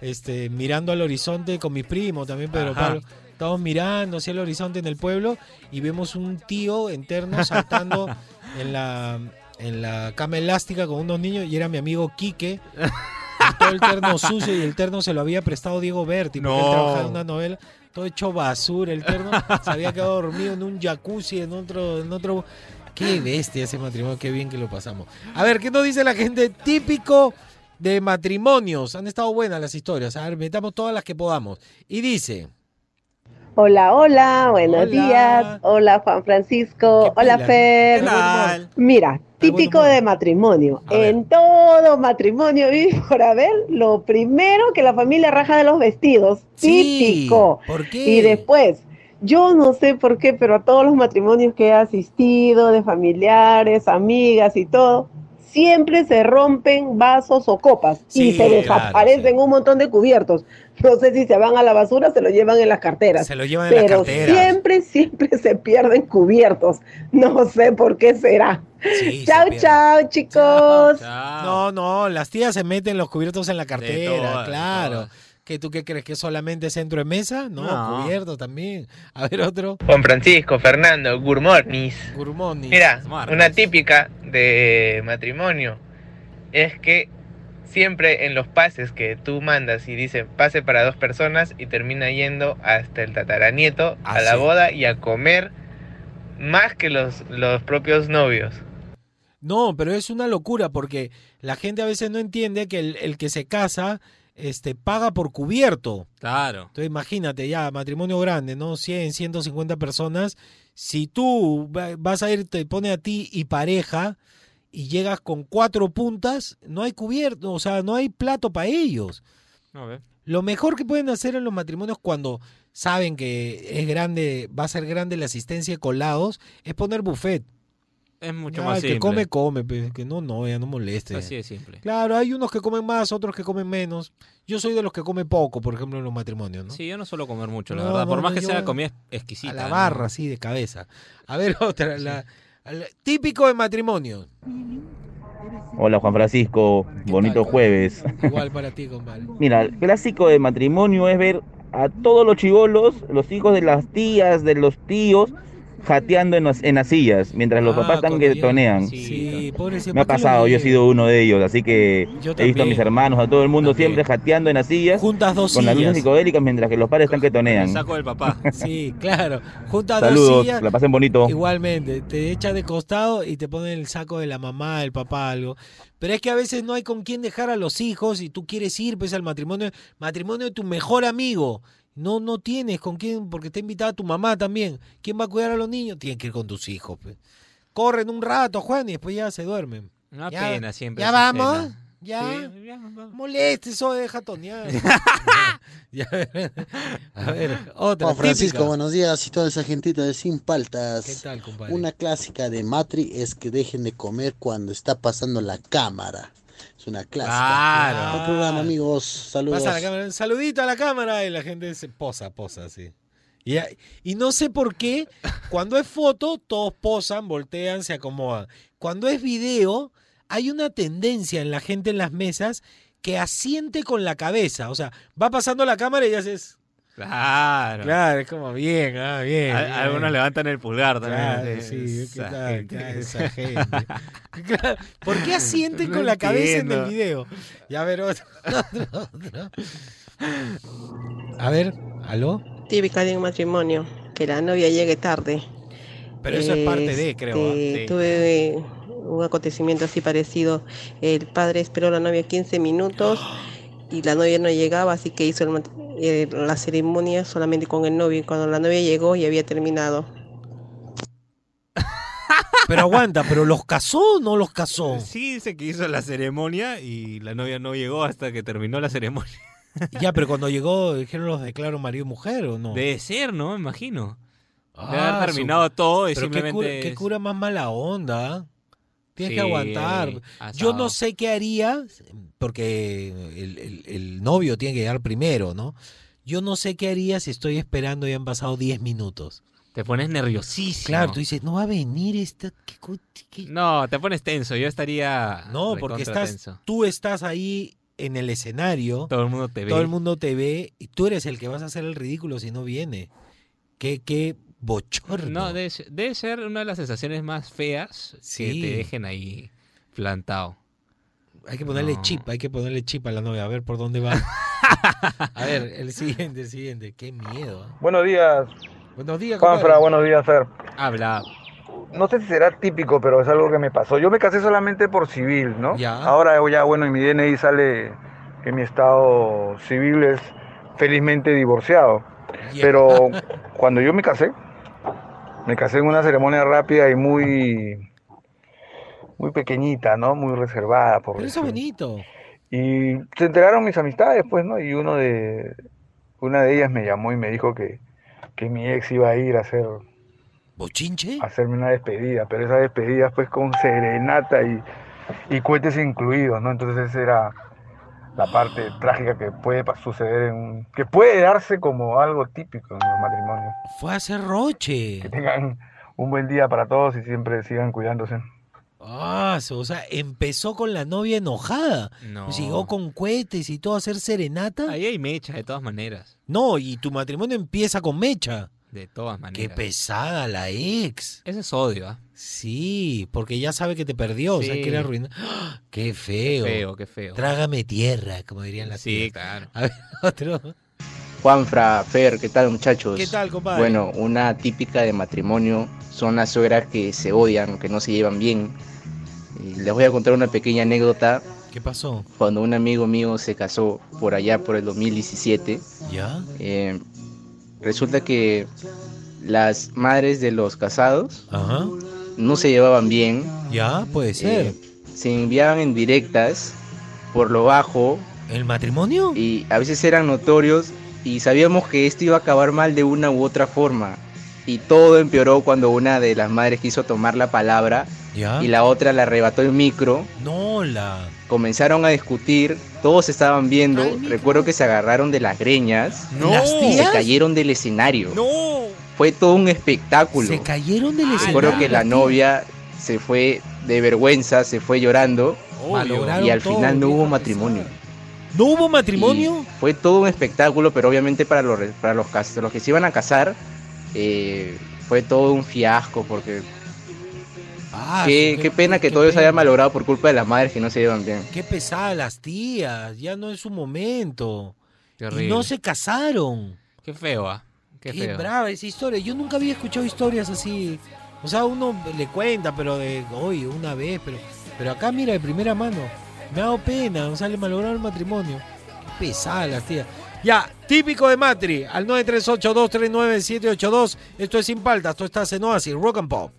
este, mirando al horizonte con mi primo también, Pedro Ajá. Pablo. Estamos mirando hacia el horizonte en el pueblo y vemos un tío interno saltando <laughs> en la, en la cama elástica con unos niños y era mi amigo Quique. todo el terno sucio y el terno se lo había prestado Diego Berti porque él No. trabajaba en una novela todo hecho basura el terno se había quedado dormido en un jacuzzi en otro en otro qué bestia ese matrimonio qué bien que lo pasamos a ver qué nos dice la gente típico de matrimonios han estado buenas las historias a ver metamos todas las que podamos y dice Hola, hola, buenos Hola. días. Hola, Juan Francisco. Hola, pila, Fer. ¿qué tal? Mira, típico de matrimonio. En todo matrimonio, <laughs> vive por haber, lo primero que la familia raja de los vestidos. Sí, Típico. ¿por qué? Y después, yo no sé por qué, pero a todos los matrimonios que he asistido, de familiares, amigas y todo, siempre se rompen vasos o copas y se claro, desaparecen un montón de cubiertos. No sé si se van a la basura, se lo llevan en las carteras. Se lo llevan en las pero carteras. siempre, siempre se pierden cubiertos. No sé por qué será. Sí, se chao, pierde. chao, chicos. no no las tías se meten los cubiertos en la cartera claro ¿Que tú qué crees que es solamente centro de mesa? No, No. cubierto también. A ver otro. Juan Francisco, Fernando, Gurmornis. Gurmoni. Mira, una típica de matrimonio es que siempre en los pases que tú mandas y dice pase para dos personas y termina yendo hasta el tataranieto Ah, a la sí. boda y a comer más que los, los propios novios. No, pero es una locura porque la gente a veces no entiende que el, el que se casa este, paga por cubierto. Claro. Entonces imagínate ya, matrimonio grande, ¿no? 100, 150 personas. Si tú va- vas a ir, te pone a ti y pareja y llegas con cuatro puntas, no hay cubierto, o sea, no hay plato para ellos. A ver. Lo mejor que pueden hacer en los matrimonios cuando saben que es grande, va a ser grande la asistencia de colados, es poner buffet. Es mucho Ya, más el simple. que come, come, pe, que no, no, ya no moleste. Así de simple. Claro, hay unos que comen más, otros que comen menos. Yo soy de los que come poco, por ejemplo, en los matrimonios, ¿no? Sí, yo no suelo comer mucho, la No, verdad. Por no, más no, que sea comida exquisita. A la ¿no? barra, así, de cabeza. A ver, <laughs> otra. la- la- típico de matrimonio. Hola Juan Francisco, bonito jueves. Igual para <laughs> ti, compadre. Mira, el clásico de matrimonio es ver a todos los chivolos, los hijos de las tías, de los tíos, jateando en, las- en las sillas, mientras los Ah, papás están que tonean. Sí, pobrecito. Me ha ¿para qué lo pasado, yo he sido uno de ellos, así que Yo he visto a mis hermanos, a todo el mundo siempre jateando en las sillas, Juntas dos con las luces sillas. psicodélicas mientras que los padres están que tonean. saco del papá. <laughs> Sí, claro. Juntas dos Saludos, sillas. la pasen bonito. Igualmente, te echas de costado y te ponen el saco de la mamá, del papá, algo. Pero es que a veces no hay con quién dejar a los hijos y tú quieres ir pues al matrimonio, matrimonio de tu mejor amigo. No, no tienes con quién, porque está invitada tu mamá también. ¿Quién va a cuidar a los niños? Tienes que ir con tus hijos. pues. Corren un rato, Juan, y después ya se duermen. Una Ya- pena siempre. Ya vamos. Ya. Sí, ya. Moleste, eso deja tonear. <laughs> Ya, a ver, otra. Juan Francisco, típica. buenos días y toda esa gentita de Sin Paltas. ¿Qué tal, compadre? Una clásica de Matri es que dejen de comer cuando está pasando la cámara. Es una clásica. Claro. Buen programa, amigos. Saludos. Pasa la cámara, saludito a la cámara y la gente se posa, posa así. Y, y no sé por qué, cuando es foto, todos posan, voltean, se acomodan. Cuando es video, hay una tendencia en la gente en las mesas que asiente con la cabeza. O sea, va pasando la cámara y haces. Claro. Claro, es como bien, ah, bien. Al- bien. Algunos levantan el pulgar también. Claro, sí, ¿qué esa tal? gente. Claro, esa gente. <laughs> Claro, ¿Por qué asienten No con la cabeza en el video? Ya a ver, otro, <laughs> otro, otro. A ver, ¿aló? Típica de un matrimonio, que la novia llegue tarde. Pero eso es parte de, creo, ¿ah? Este, Sí. Tuve un acontecimiento así parecido. El padre esperó a la novia 15 minutos y la novia no llegaba, así que hizo el mat- eh, la ceremonia solamente con el novio. Y cuando la novia llegó, ya había terminado. <laughs> Pero aguanta, ¿pero los casó o no los casó? Sí, dice que hizo la ceremonia y la novia no llegó hasta que terminó la ceremonia. Ya, pero cuando llegó, dijeron los declaro marido y mujer o no. Debe ser, ¿no? Me imagino. Debe Ah, haber terminado su- todo y pero qué simplemente... cura, qué cura más mala onda. Tienes Sí, que aguantar. Yo no sé qué haría, porque el, el- el novio tiene que llegar primero, ¿no? Yo no sé qué haría si estoy esperando y han pasado 10 minutos. Te pones nerviosísimo. Claro, tú dices, no va a venir esta... ¿qué co- qué-?" No, te pones tenso. Yo estaría. No, porque estás, tenso. tú estás ahí en el escenario. Todo el mundo te ve. Todo el mundo te ve y tú eres el que vas a hacer el ridículo si no viene. Qué, qué bochorno. No, debe, ser- debe ser una de las sensaciones más feas Sí. que te dejen ahí plantado. Hay que ponerle No. chip, hay que ponerle chip a la novia, a ver por dónde va. <laughs> a ver, el siguiente, el siguiente. Qué miedo. ¿eh? Buenos días, Buenos días, Juanfra, buenos días, Fer. Habla. No sé si será típico, pero es algo que me pasó. Yo me casé solamente por civil, ¿no? Ya. Ahora ya, bueno, en mi DNI sale que mi estado civil es felizmente divorciado. Pero cuando yo me casé, me casé en una ceremonia rápida y muy, muy pequeñita, ¿no? Muy reservada, por Pero eso es bonito. Y se enteraron mis amistades, pues, ¿no? Y uno de, una de ellas me llamó y me dijo que, que mi ex iba a ir a hacer, ¿Bochinche? a hacerme una despedida, pero esa despedida pues con serenata y, y cohetes incluidos, ¿no? Entonces era la parte trágica que puede suceder en un, que puede darse como algo típico en los matrimonios. Fue a hacer roche. Que tengan un buen día para todos y siempre sigan cuidándose. Ah, o sea, empezó con la novia enojada. No. Llegó con cohetes y todo a hacer serenata. Ahí hay mecha, de todas maneras. No, y tu matrimonio empieza con mecha. De todas Qué maneras. pesada la ex. Ese es odio, ¿ah? Sí, porque ya sabe que te perdió, o sea, Sí. quiere arruinar. ¡Ah! Qué feo. Qué feo, qué feo. Trágame tierra, como dirían las Sí, tías. claro. A ver, <laughs> otro. Juanfra, Fer, ¿qué tal muchachos? ¿Qué tal, compadre? Bueno, una típica de matrimonio son las suegras que se odian, que no se llevan bien. Y les voy a contar una pequeña anécdota. ¿Qué pasó? Cuando un amigo mío se casó por allá por el 2017, ¿Ya? eh, resulta que las madres de los casados Ajá. no se llevaban bien. Ya, puede ser. Eh, se enviaban en directas por lo bajo. ¿El matrimonio? Y a veces eran notorios y sabíamos que esto iba a acabar mal de una u otra forma. Y todo empeoró cuando una de las madres quiso tomar la palabra ¿Ya? y la otra le arrebató el micro. No, la. Comenzaron a discutir, todos estaban viendo. Recuerdo que se agarraron de las greñas No. ¿Las y se tías? cayeron del escenario. ¡No! Fue todo un espectáculo. Se cayeron del escenario. Recuerdo que la novia se fue de vergüenza, se fue llorando y al todo, final no hubo matrimonio. ¿No hubo matrimonio? Y fue todo un espectáculo, pero obviamente para los, para los, cas- los que se iban a casar eh, fue todo un fiasco porque Ah, qué, qué- qué pena que qué todo eso haya malogrado por culpa de las madres que no se llevan bien. Qué pesadas las tías, ya no es su momento. Qué y horrible. no se casaron. Qué feo, ¿ah? Qué, Qué, feo. brava esa historia. Yo nunca había escuchado historias así. O sea, uno le cuenta, pero de, oye, una vez, pero, pero acá mira de primera mano. Me ha dado pena, o sea, le malograron el matrimonio. Qué pesadas las tías. Ya, típico de Matri, al 938-239-782. Esto es Sin Paltas, esto está en Oasis, Rock and Pop.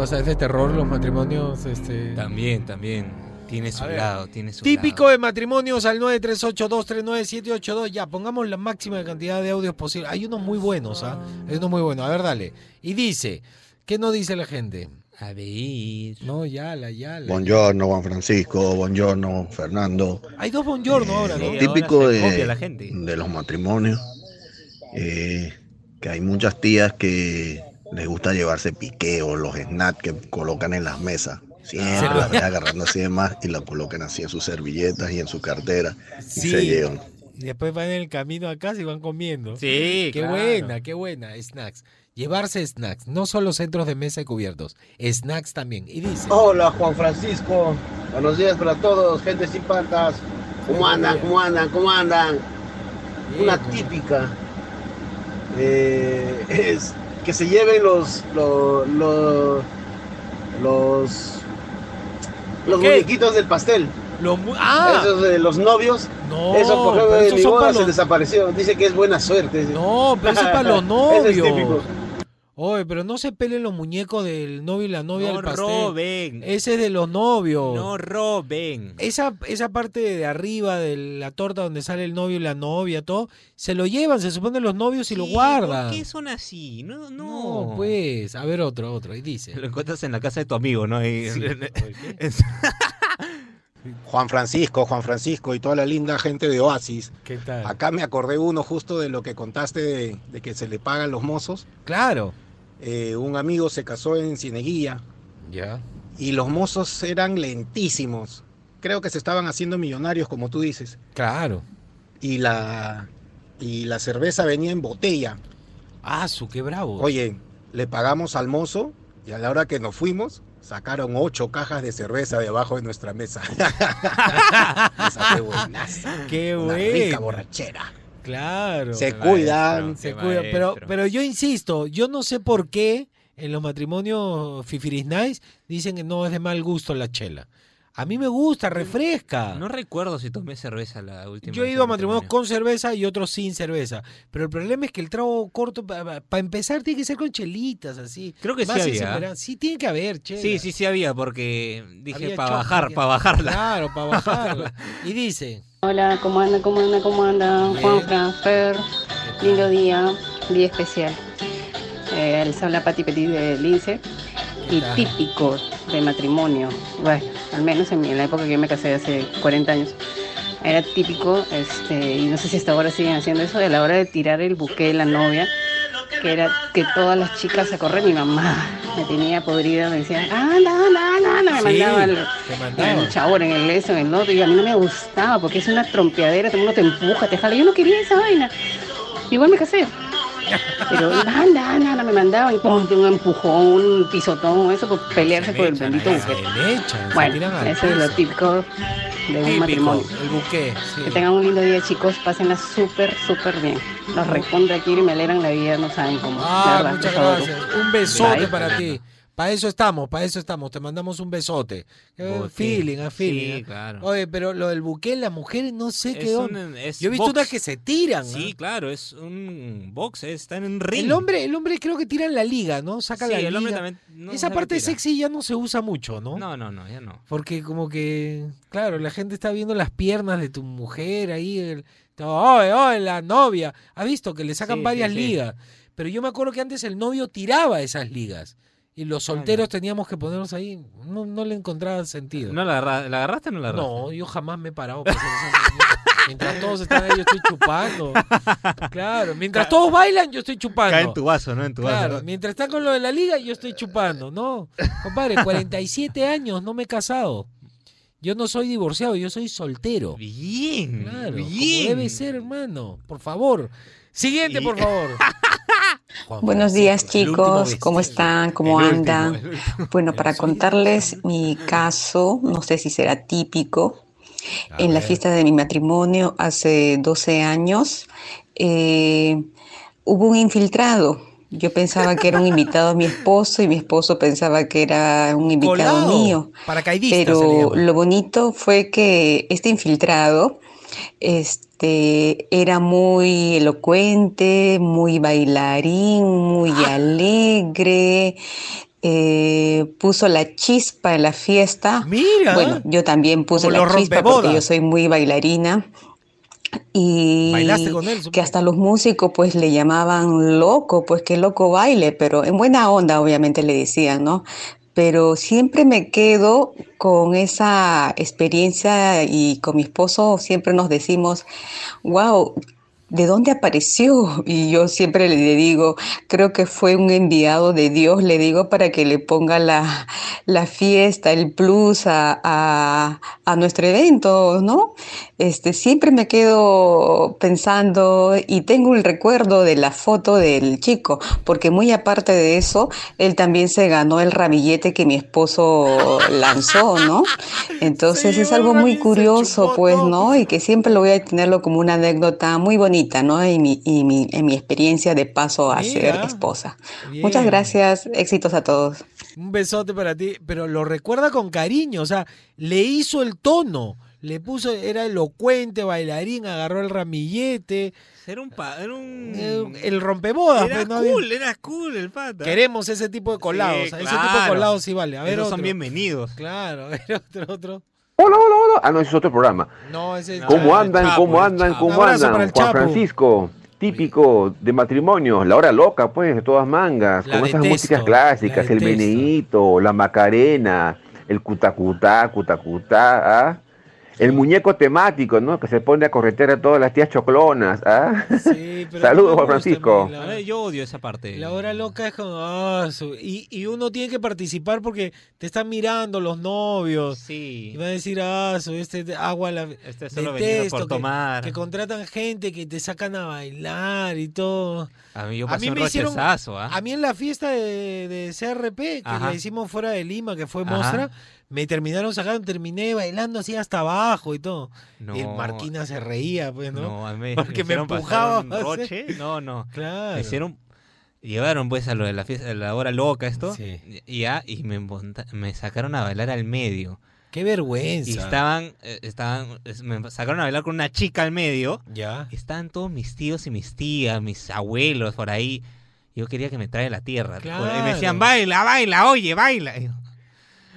Pasa? ¿Es de terror los matrimonios? Este... También, también. Tiene su ver. lado, tiene su Típico de matrimonios al 938-239-782. Ya, pongamos la máxima cantidad de audios posible. Hay unos muy buenos, ¿ah? Hay unos muy buenos. A ver, dale. Y dice, ¿qué no dice la gente? A ver. No, ya, la, ya, la. Buongiorno Juan Francisco, buongiorno Fernando. Hay dos buongiorno ahora, ¿no? Lo típico de, la gente. de los matrimonios, eh, que hay muchas tías que les gusta llevarse piqueos, los snacks que colocan en las mesas. Siempre Ah. las ves agarrando así de más y la colocan así en sus servilletas y en su cartera y Sí. se llevan. Y después van en el camino a casa y van comiendo. Sí, Qué claro. buena, qué buena. Snacks. Llevarse snacks. No solo centros de mesa y cubiertos. Snacks también. Y dice. Hola Juan Francisco, buenos días para todos, gente sin patas. ¿Cómo andan? ¿Cómo andan? ¿Cómo andan? Una típica eh, <laughs> es que se lleven los los los los, muñequitos del pastel. Los mu- ¡Ah! Esos de los novios. No, eso por ejemplo de mi boda se los- desapareció. Dice que es buena suerte. No, pero eso es para los <laughs> es novios. típico. Oye, pero no se peleen los muñecos del novio y la novia No del pastel. roben. Ese es de los novios. No roben. Esa, esa parte de arriba de la torta donde sale el novio y la novia, todo, se lo llevan, se supone los novios y lo guardan. ¿Por qué son así? No, no. No, pues, a ver otro, otro. Y dice. Lo encuentras en la casa de tu amigo, ¿no? Ahí- Sí. <laughs> Juan Francisco, Juan Francisco y toda la linda gente de Oasis. ¿Qué tal? Acá me acordé uno justo de lo que contaste de, de que se le pagan los mozos. Claro. Eh, un amigo se casó en Cieneguilla Ya. y los mozos eran lentísimos. Creo que se estaban haciendo millonarios, como tú dices. Claro. Y la, y la cerveza venía en botella. Ah, su, qué bravo. Oye, le pagamos al mozo y a la hora que nos fuimos, sacaron ocho cajas de cerveza debajo de nuestra mesa. <laughs> <laughs> Esa fue buenaza. Qué Una bueno. rica borrachera. Claro. Se cuidan. Se cuidan. Pero, pero yo insisto, yo no sé por qué en los matrimonios Fifiris Nice dicen que no es de mal gusto la chela. A mí me gusta, refresca. No recuerdo si tomé cerveza la última Yo he ido a matrimonios con cerveza y otros sin cerveza. Pero el problema es que el trago corto, para empezar, tiene que ser con chelitas, así. Creo que sí Más había. Sí, tiene que haber, chela. Sí, sí, sí había, porque dije para bajar, para bajarla. Claro, para bajarla. <laughs> Y dice. Hola, ¿cómo anda? ¿Cómo anda? ¿Cómo anda? Juan Franfer, lindo día, día especial. Eh, les habla Pati Petit de Lince y tal? típico de matrimonio. Bueno, al menos en, mi- en la época que yo me casé hace 40 años. Era típico, este, y no sé si hasta ahora siguen haciendo eso, a la hora de tirar el buque de la novia, que era que todas las chicas a correr, mi mamá me tenía podrida, me decía, anda, anda, anda, anda", me mandaba en mandaba. el chabor, en el eso, en el otro, y a mí no me gustaba porque es una trompeadera, todo el mundo te empuja, te jala, yo no quería esa vaina. Igual me casé. Pero anda, anda, anda, me mandaban y ponte un empujón, un pisotón, eso por pelearse por el bendito buque. le echan, se tiran Bueno, eso es lo típico de un matrimonio. el buque. sí. Que tengan un lindo día, chicos. Pásenla súper, súper bien. Los recontra quiero y me alegran la vida, no saben cómo. Ah, muchas gracias. Un besote Bye. para ti. Para eso estamos, para eso estamos. Te mandamos un besote. Feeling, a feeling. Sí, ¿eh? claro. Oye, pero lo del buque, las mujeres no sé Es qué un- es Yo he visto box. unas que se tiran. Sí, ¿ah? claro, es un box, están en ring. El hombre, el hombre creo que tira en la liga, ¿no? Saca Sí, la el liga. hombre también no Esa parte sexy ya no se usa mucho, ¿no? No, no, no, ya no. Porque como que, claro, la gente está viendo las piernas de tu mujer ahí. El, oye, oye, la novia. Ha visto que le sacan Sí, varias ligas. Pero yo me acuerdo que antes el novio tiraba esas ligas. Y los solteros teníamos que ponernos ahí. No, no le encontraba sentido. ¿No la, agarra- la agarraste o no la agarraste? No, yo jamás me he parado. para hacer eso. mientras todos están ahí, yo estoy chupando. Claro, mientras todos bailan, yo estoy chupando. Cae en tu vaso, ¿no? En tu Claro, vaso. mientras están con lo de la liga, yo estoy chupando. No, compadre, <laughs> 47 años, no me he casado. Yo no soy divorciado, yo soy soltero. Bien, Claro, bien. como debe ser, hermano. Por favor. Siguiente, por favor. <laughs> Buenos días chicos, ¿cómo están? ¿Cómo andan? Bueno, <laughs> para contarles mi caso, no sé si será típico. En la fiesta de mi matrimonio hace 12 años eh, hubo un infiltrado. Yo pensaba que era un invitado a mi esposo y mi esposo pensaba que era un invitado Colado, mío. Pero lo bonito fue que este infiltrado este, era muy elocuente, muy bailarín, muy Ah. alegre, eh, puso la chispa en la fiesta. Mira. Bueno, yo también puse Como la chispa porque yo soy muy bailarina. Y ¿Bailaste con él, que hasta los músicos pues le llamaban loco, pues que loco baile, pero en buena onda obviamente le decían, ¿no? Pero siempre me quedo con esa experiencia y con mi esposo siempre nos decimos, wow, ¿de dónde apareció? <laughs> Y yo siempre le digo, creo que fue un enviado de Dios, le digo, para que le ponga la, la fiesta, el plus a, a- a nuestro evento, ¿no? Este, siempre me quedo pensando y tengo el recuerdo de la foto del chico, porque muy aparte de eso, él también se ganó el ramillete que mi esposo lanzó, ¿no? <laughs> Entonces es algo muy curioso, pues, ¿no? Y que siempre lo voy a tenerlo como una anécdota muy bonita, ¿no? Y mi, y mi, en mi experiencia de paso a ser esposa. Bien. Muchas gracias, éxitos a todos. Un besote para ti, pero lo recuerda con cariño, o sea, le hizo el tono, le puso, era elocuente, bailarín, agarró el ramillete. Era un... pa- era un... Eh, el rompebodas. Era pues, cool, era cool el pata. Queremos ese tipo de colados. Sí, ese tipo de colados sí vale. A ver, Esos son bienvenidos. Claro, <laughs> a ver, otro, otro. Hola, hola, hola. Ah, no, ese es otro programa. No, ese es ¿Cómo andan? Chapo, ¿Cómo andan? ¿Cómo andan? Juan Chapo. Francisco, típico de matrimonio, la hora loca, pues, de todas mangas, La con esas músicas clásicas, el meneíto, la macarena, el cutacutá, cutacutá, ¿ah? El muñeco temático, ¿no? Que se pone a corretear a todas las tías choclonas, ¿ah? <laughs> pero Saludos, Juan gusta Francisco. la- yo odio esa parte. La hora loca es como. ah, y, y uno tiene que participar porque te están mirando los novios. Sí. Y van a decir, ah, su- este de- agua la. Este es solo venido por que- tomar. Que, contratan gente que te sacan a bailar y todo. A mí yo A pasé mí un me hicieron- ¿ah? A mí en la fiesta de, de CRP que Ajá. la hicimos fuera de Lima, que fue Ajá. Mostra, me terminaron sacando, terminé bailando así hasta abajo y todo. Y el No. Marquina se reía, pues, ¿no? No, a mí Porque me pasar empujaba. un <laughs> roche. No, no. Claro. Me hicieron... Llevaron pues a lo de la fiesta, a la hora loca esto. Y ya, y me, me sacaron a bailar al medio. Qué vergüenza. Y estaban, eh, estaban, es- me sacaron a bailar con una chica al medio. Ya. Estaban todos mis tíos y mis tías, mis abuelos por ahí. Yo quería que me traiga la tierra. juro. Y me decían, Claro. baila, baila, oye, baila. Y yo,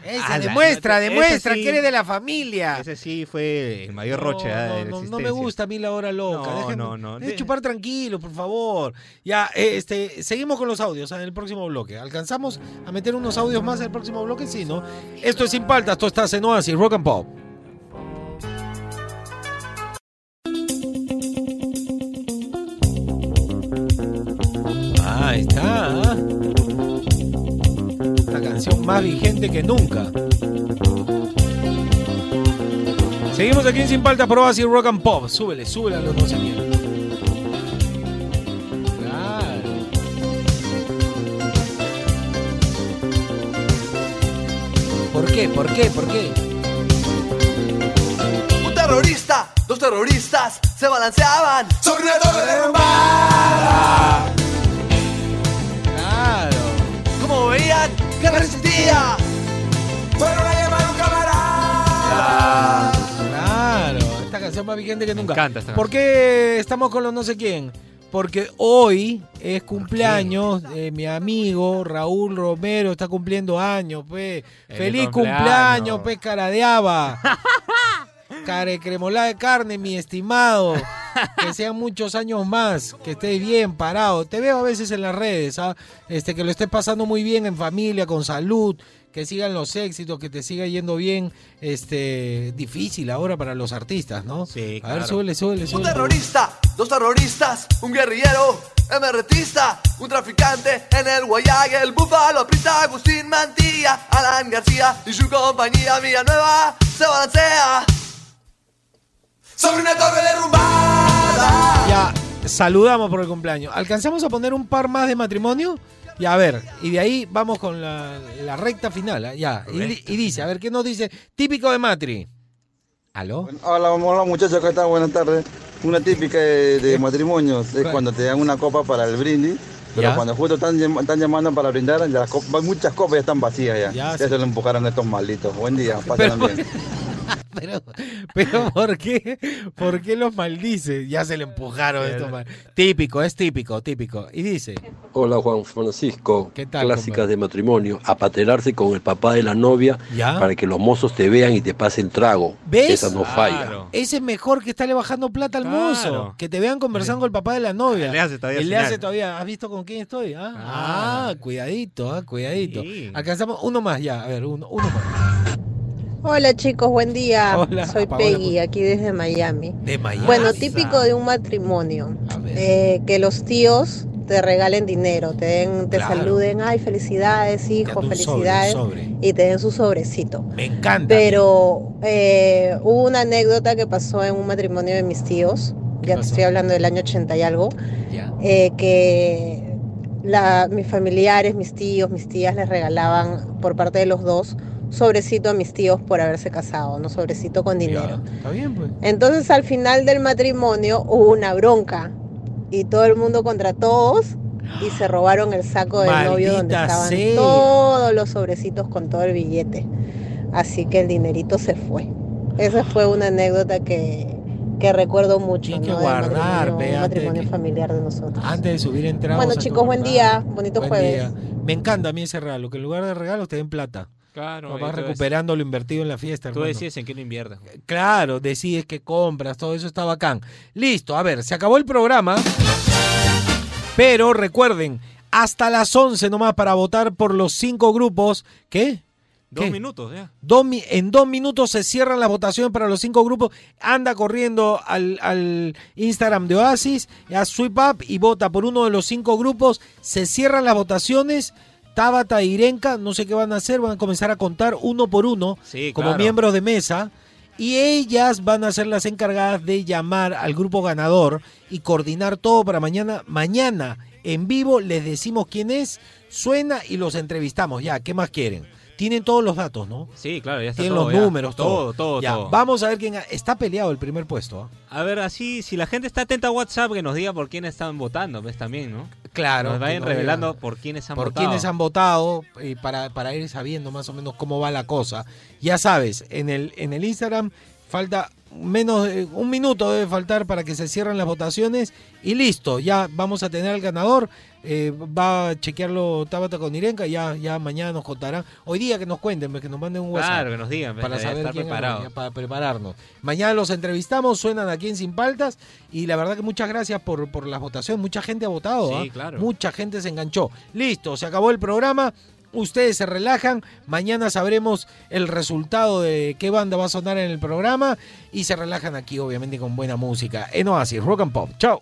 Esa, "Ala, demuestra, demuestra sí- que eres de la familia. Ese sí fue el mayor roche ah, No, de la no, no me gusta a mí la hora loca. No, no, no. De- chupar tranquilo, por favor. Ya, eh, este, seguimos con los audios ah, en el próximo bloque. ¿Alcanzamos a meter unos audios más en el próximo bloque? Sí, ¿no? Esto es Sin Paltas, esto está en Oasis, Rock and Pop. Más vigente que nunca. Seguimos aquí en Sin Paltas por Oasis Rock and Pop. Súbele, súbele a los quién. Claro. ¿Por qué? ¿Por qué? ¿Por qué? Un terrorista, dos terroristas se balanceaban sobre una torre derrumbada. Claro. Como veían que resistía, fueron a llamar a un camarada. Claro, esta canción más vigente que nunca. encanta esta ¿Por qué estamos con los no sé quién? Porque hoy es cumpleaños de mi amigo Raúl Romero, está cumpliendo años, pues. Feliz Feliz cumpleaños. cumpleaños, pues, cara de haba. <laughs> Care cremolada de carne, mi estimado. Que sean muchos años más, que estés bien parado. Te veo a veces en las redes, ¿ah? este, que lo estés pasando muy bien en familia, con salud, que sigan los éxitos, que te siga yendo bien. Este, difícil ahora para los artistas, ¿no? Sí, A ver, claro. súbele, súbele, Un súbele. terrorista, dos terroristas, un guerrillero, MRTista, un traficante en el Guayague, el búfalo aprista, Agustín Mantilla, Alan García y su compañía Villanueva se balancea sobre una torre derrumbada. Ya, saludamos por el cumpleaños. ¿Alcanzamos a poner un par más de matrimonio? Ya, a ver, y de ahí vamos con la, la recta final. ¿ah? Ya, y, y dice, a ver, ¿qué nos dice? Típico de Matri. ¿Aló? Hola, hola muchachos, ¿qué tal? Buenas tardes. Una típica de, de matrimonios es cuando te dan una copa para el brindis, pero Ya. cuando justo están, están llamando para brindar, ya las copas- muchas copas ya están vacías ya. Ya, Ya, sí. se lo empujaron estos malditos. Buen día, pásenla Pero- bien. <laughs> Pero, pero ¿por qué? ¿Por qué los maldice? Ya se le empujaron estos mal. Típico, es típico, típico. Y dice, Hola Juan Francisco, ¿Qué tal, clásicas de matrimonio, apaterarse con el papá de la novia ¿Ya? para que los mozos te vean y te pasen trago. ¿ves? Esa no falla. Ese es mejor que estarle bajando plata al mozo. Que te vean conversando con el papá de la novia. Le hace todavía Y le hace todavía. ¿Has visto con quién estoy? Ah, ah, cuidadito, ah, cuidadito. Sí. Alcanzamos uno más ya. A ver, uno, uno más. Hola chicos, buen día. Hola, Soy Paola, Peggy, aquí desde Miami. De Miami. Bueno, típico de un matrimonio, eh, que los tíos te regalen dinero, te den, te Claro. saluden, ay, felicidades, hijo, sobre, felicidades, sobre. y te den su sobrecito. Me encanta. Pero eh, hubo una anécdota que pasó en un matrimonio de mis tíos, ya te estoy hablando del año 80 y algo, eh, que la- mis familiares, mis tíos, mis tías les regalaban por parte de los dos sobrecito a mis tíos por haberse casado, no sobrecito con dinero. Está bien, pues. Entonces al final del matrimonio hubo una bronca y todo el mundo contra todos y se robaron el saco del novio donde estaban sea. todos los sobrecitos con todo el billete. Así que el dinerito se fue. Esa fue una anécdota que, que recuerdo mucho. Tienen que guardar, matrimonio- ve, un antes de matrimonio que- familiar de nosotros. Antes de subir entradas. Bueno, chicos, buen día. Bonito Buen jueves. día. Me encanta a mí ese regalo, que en lugar de regalos te den plata. Claro, Vas entonces- recuperando lo invertido en la fiesta, Tú hermano. decides en qué lo inviertes. Claro, decides que compras, todo eso está bacán. Listo, a ver, se acabó el programa. Pero recuerden, hasta las 11 nomás para votar por los cinco grupos. ¿Qué? Dos ¿Qué? minutos, ya. Dos en dos minutos se cierran las votaciones para los cinco grupos. Anda corriendo al, al Instagram de Oasis, a Sweep Up y vota por uno de los cinco grupos. Se cierran las votaciones. Tabata e Irenka, no sé qué van a hacer, van a comenzar a contar uno por uno Sí, como claro. miembros de mesa. Y ellas van a ser las encargadas de llamar al grupo ganador y coordinar todo para mañana. Mañana en vivo les decimos quién es, suena y los entrevistamos. Ya, ¿qué más quieren? Tienen todos los datos, ¿no? Sí, claro, ya está Tienen todo, los ya. números, todo. todo, todo, Ya, todo. Vamos a ver quién. Está peleado el primer puesto. ¿ah? A ver, así, si la gente está atenta a WhatsApp, que nos diga por quién están votando, ¿ves? También, ¿no? Claro. Nos vayan nos revelando digan por quiénes han por votado. quiénes han votado y para, para ir sabiendo más o menos cómo va la cosa. Ya sabes, en el, en el Instagram falta menos de un minuto debe faltar para que se cierren las votaciones y listo, ya vamos a tener al ganador. eh, va a chequearlo Tabata con Irenka, ya, ya mañana nos contarán. Hoy día que nos cuenten, que nos manden un WhatsApp. Claro, que nos digan, para ya saber quién preparado. para prepararnos. Mañana los entrevistamos, suenan aquí en Sin Paltas y la verdad que muchas gracias por, por la votación. Mucha gente ha votado, Sí, ¿ah? claro. mucha gente se enganchó. Listo, se acabó el programa. Ustedes se relajan, mañana sabremos el resultado de qué banda va a sonar en el programa y se relajan aquí obviamente con buena música en Oasis Rock and Pop. Chao.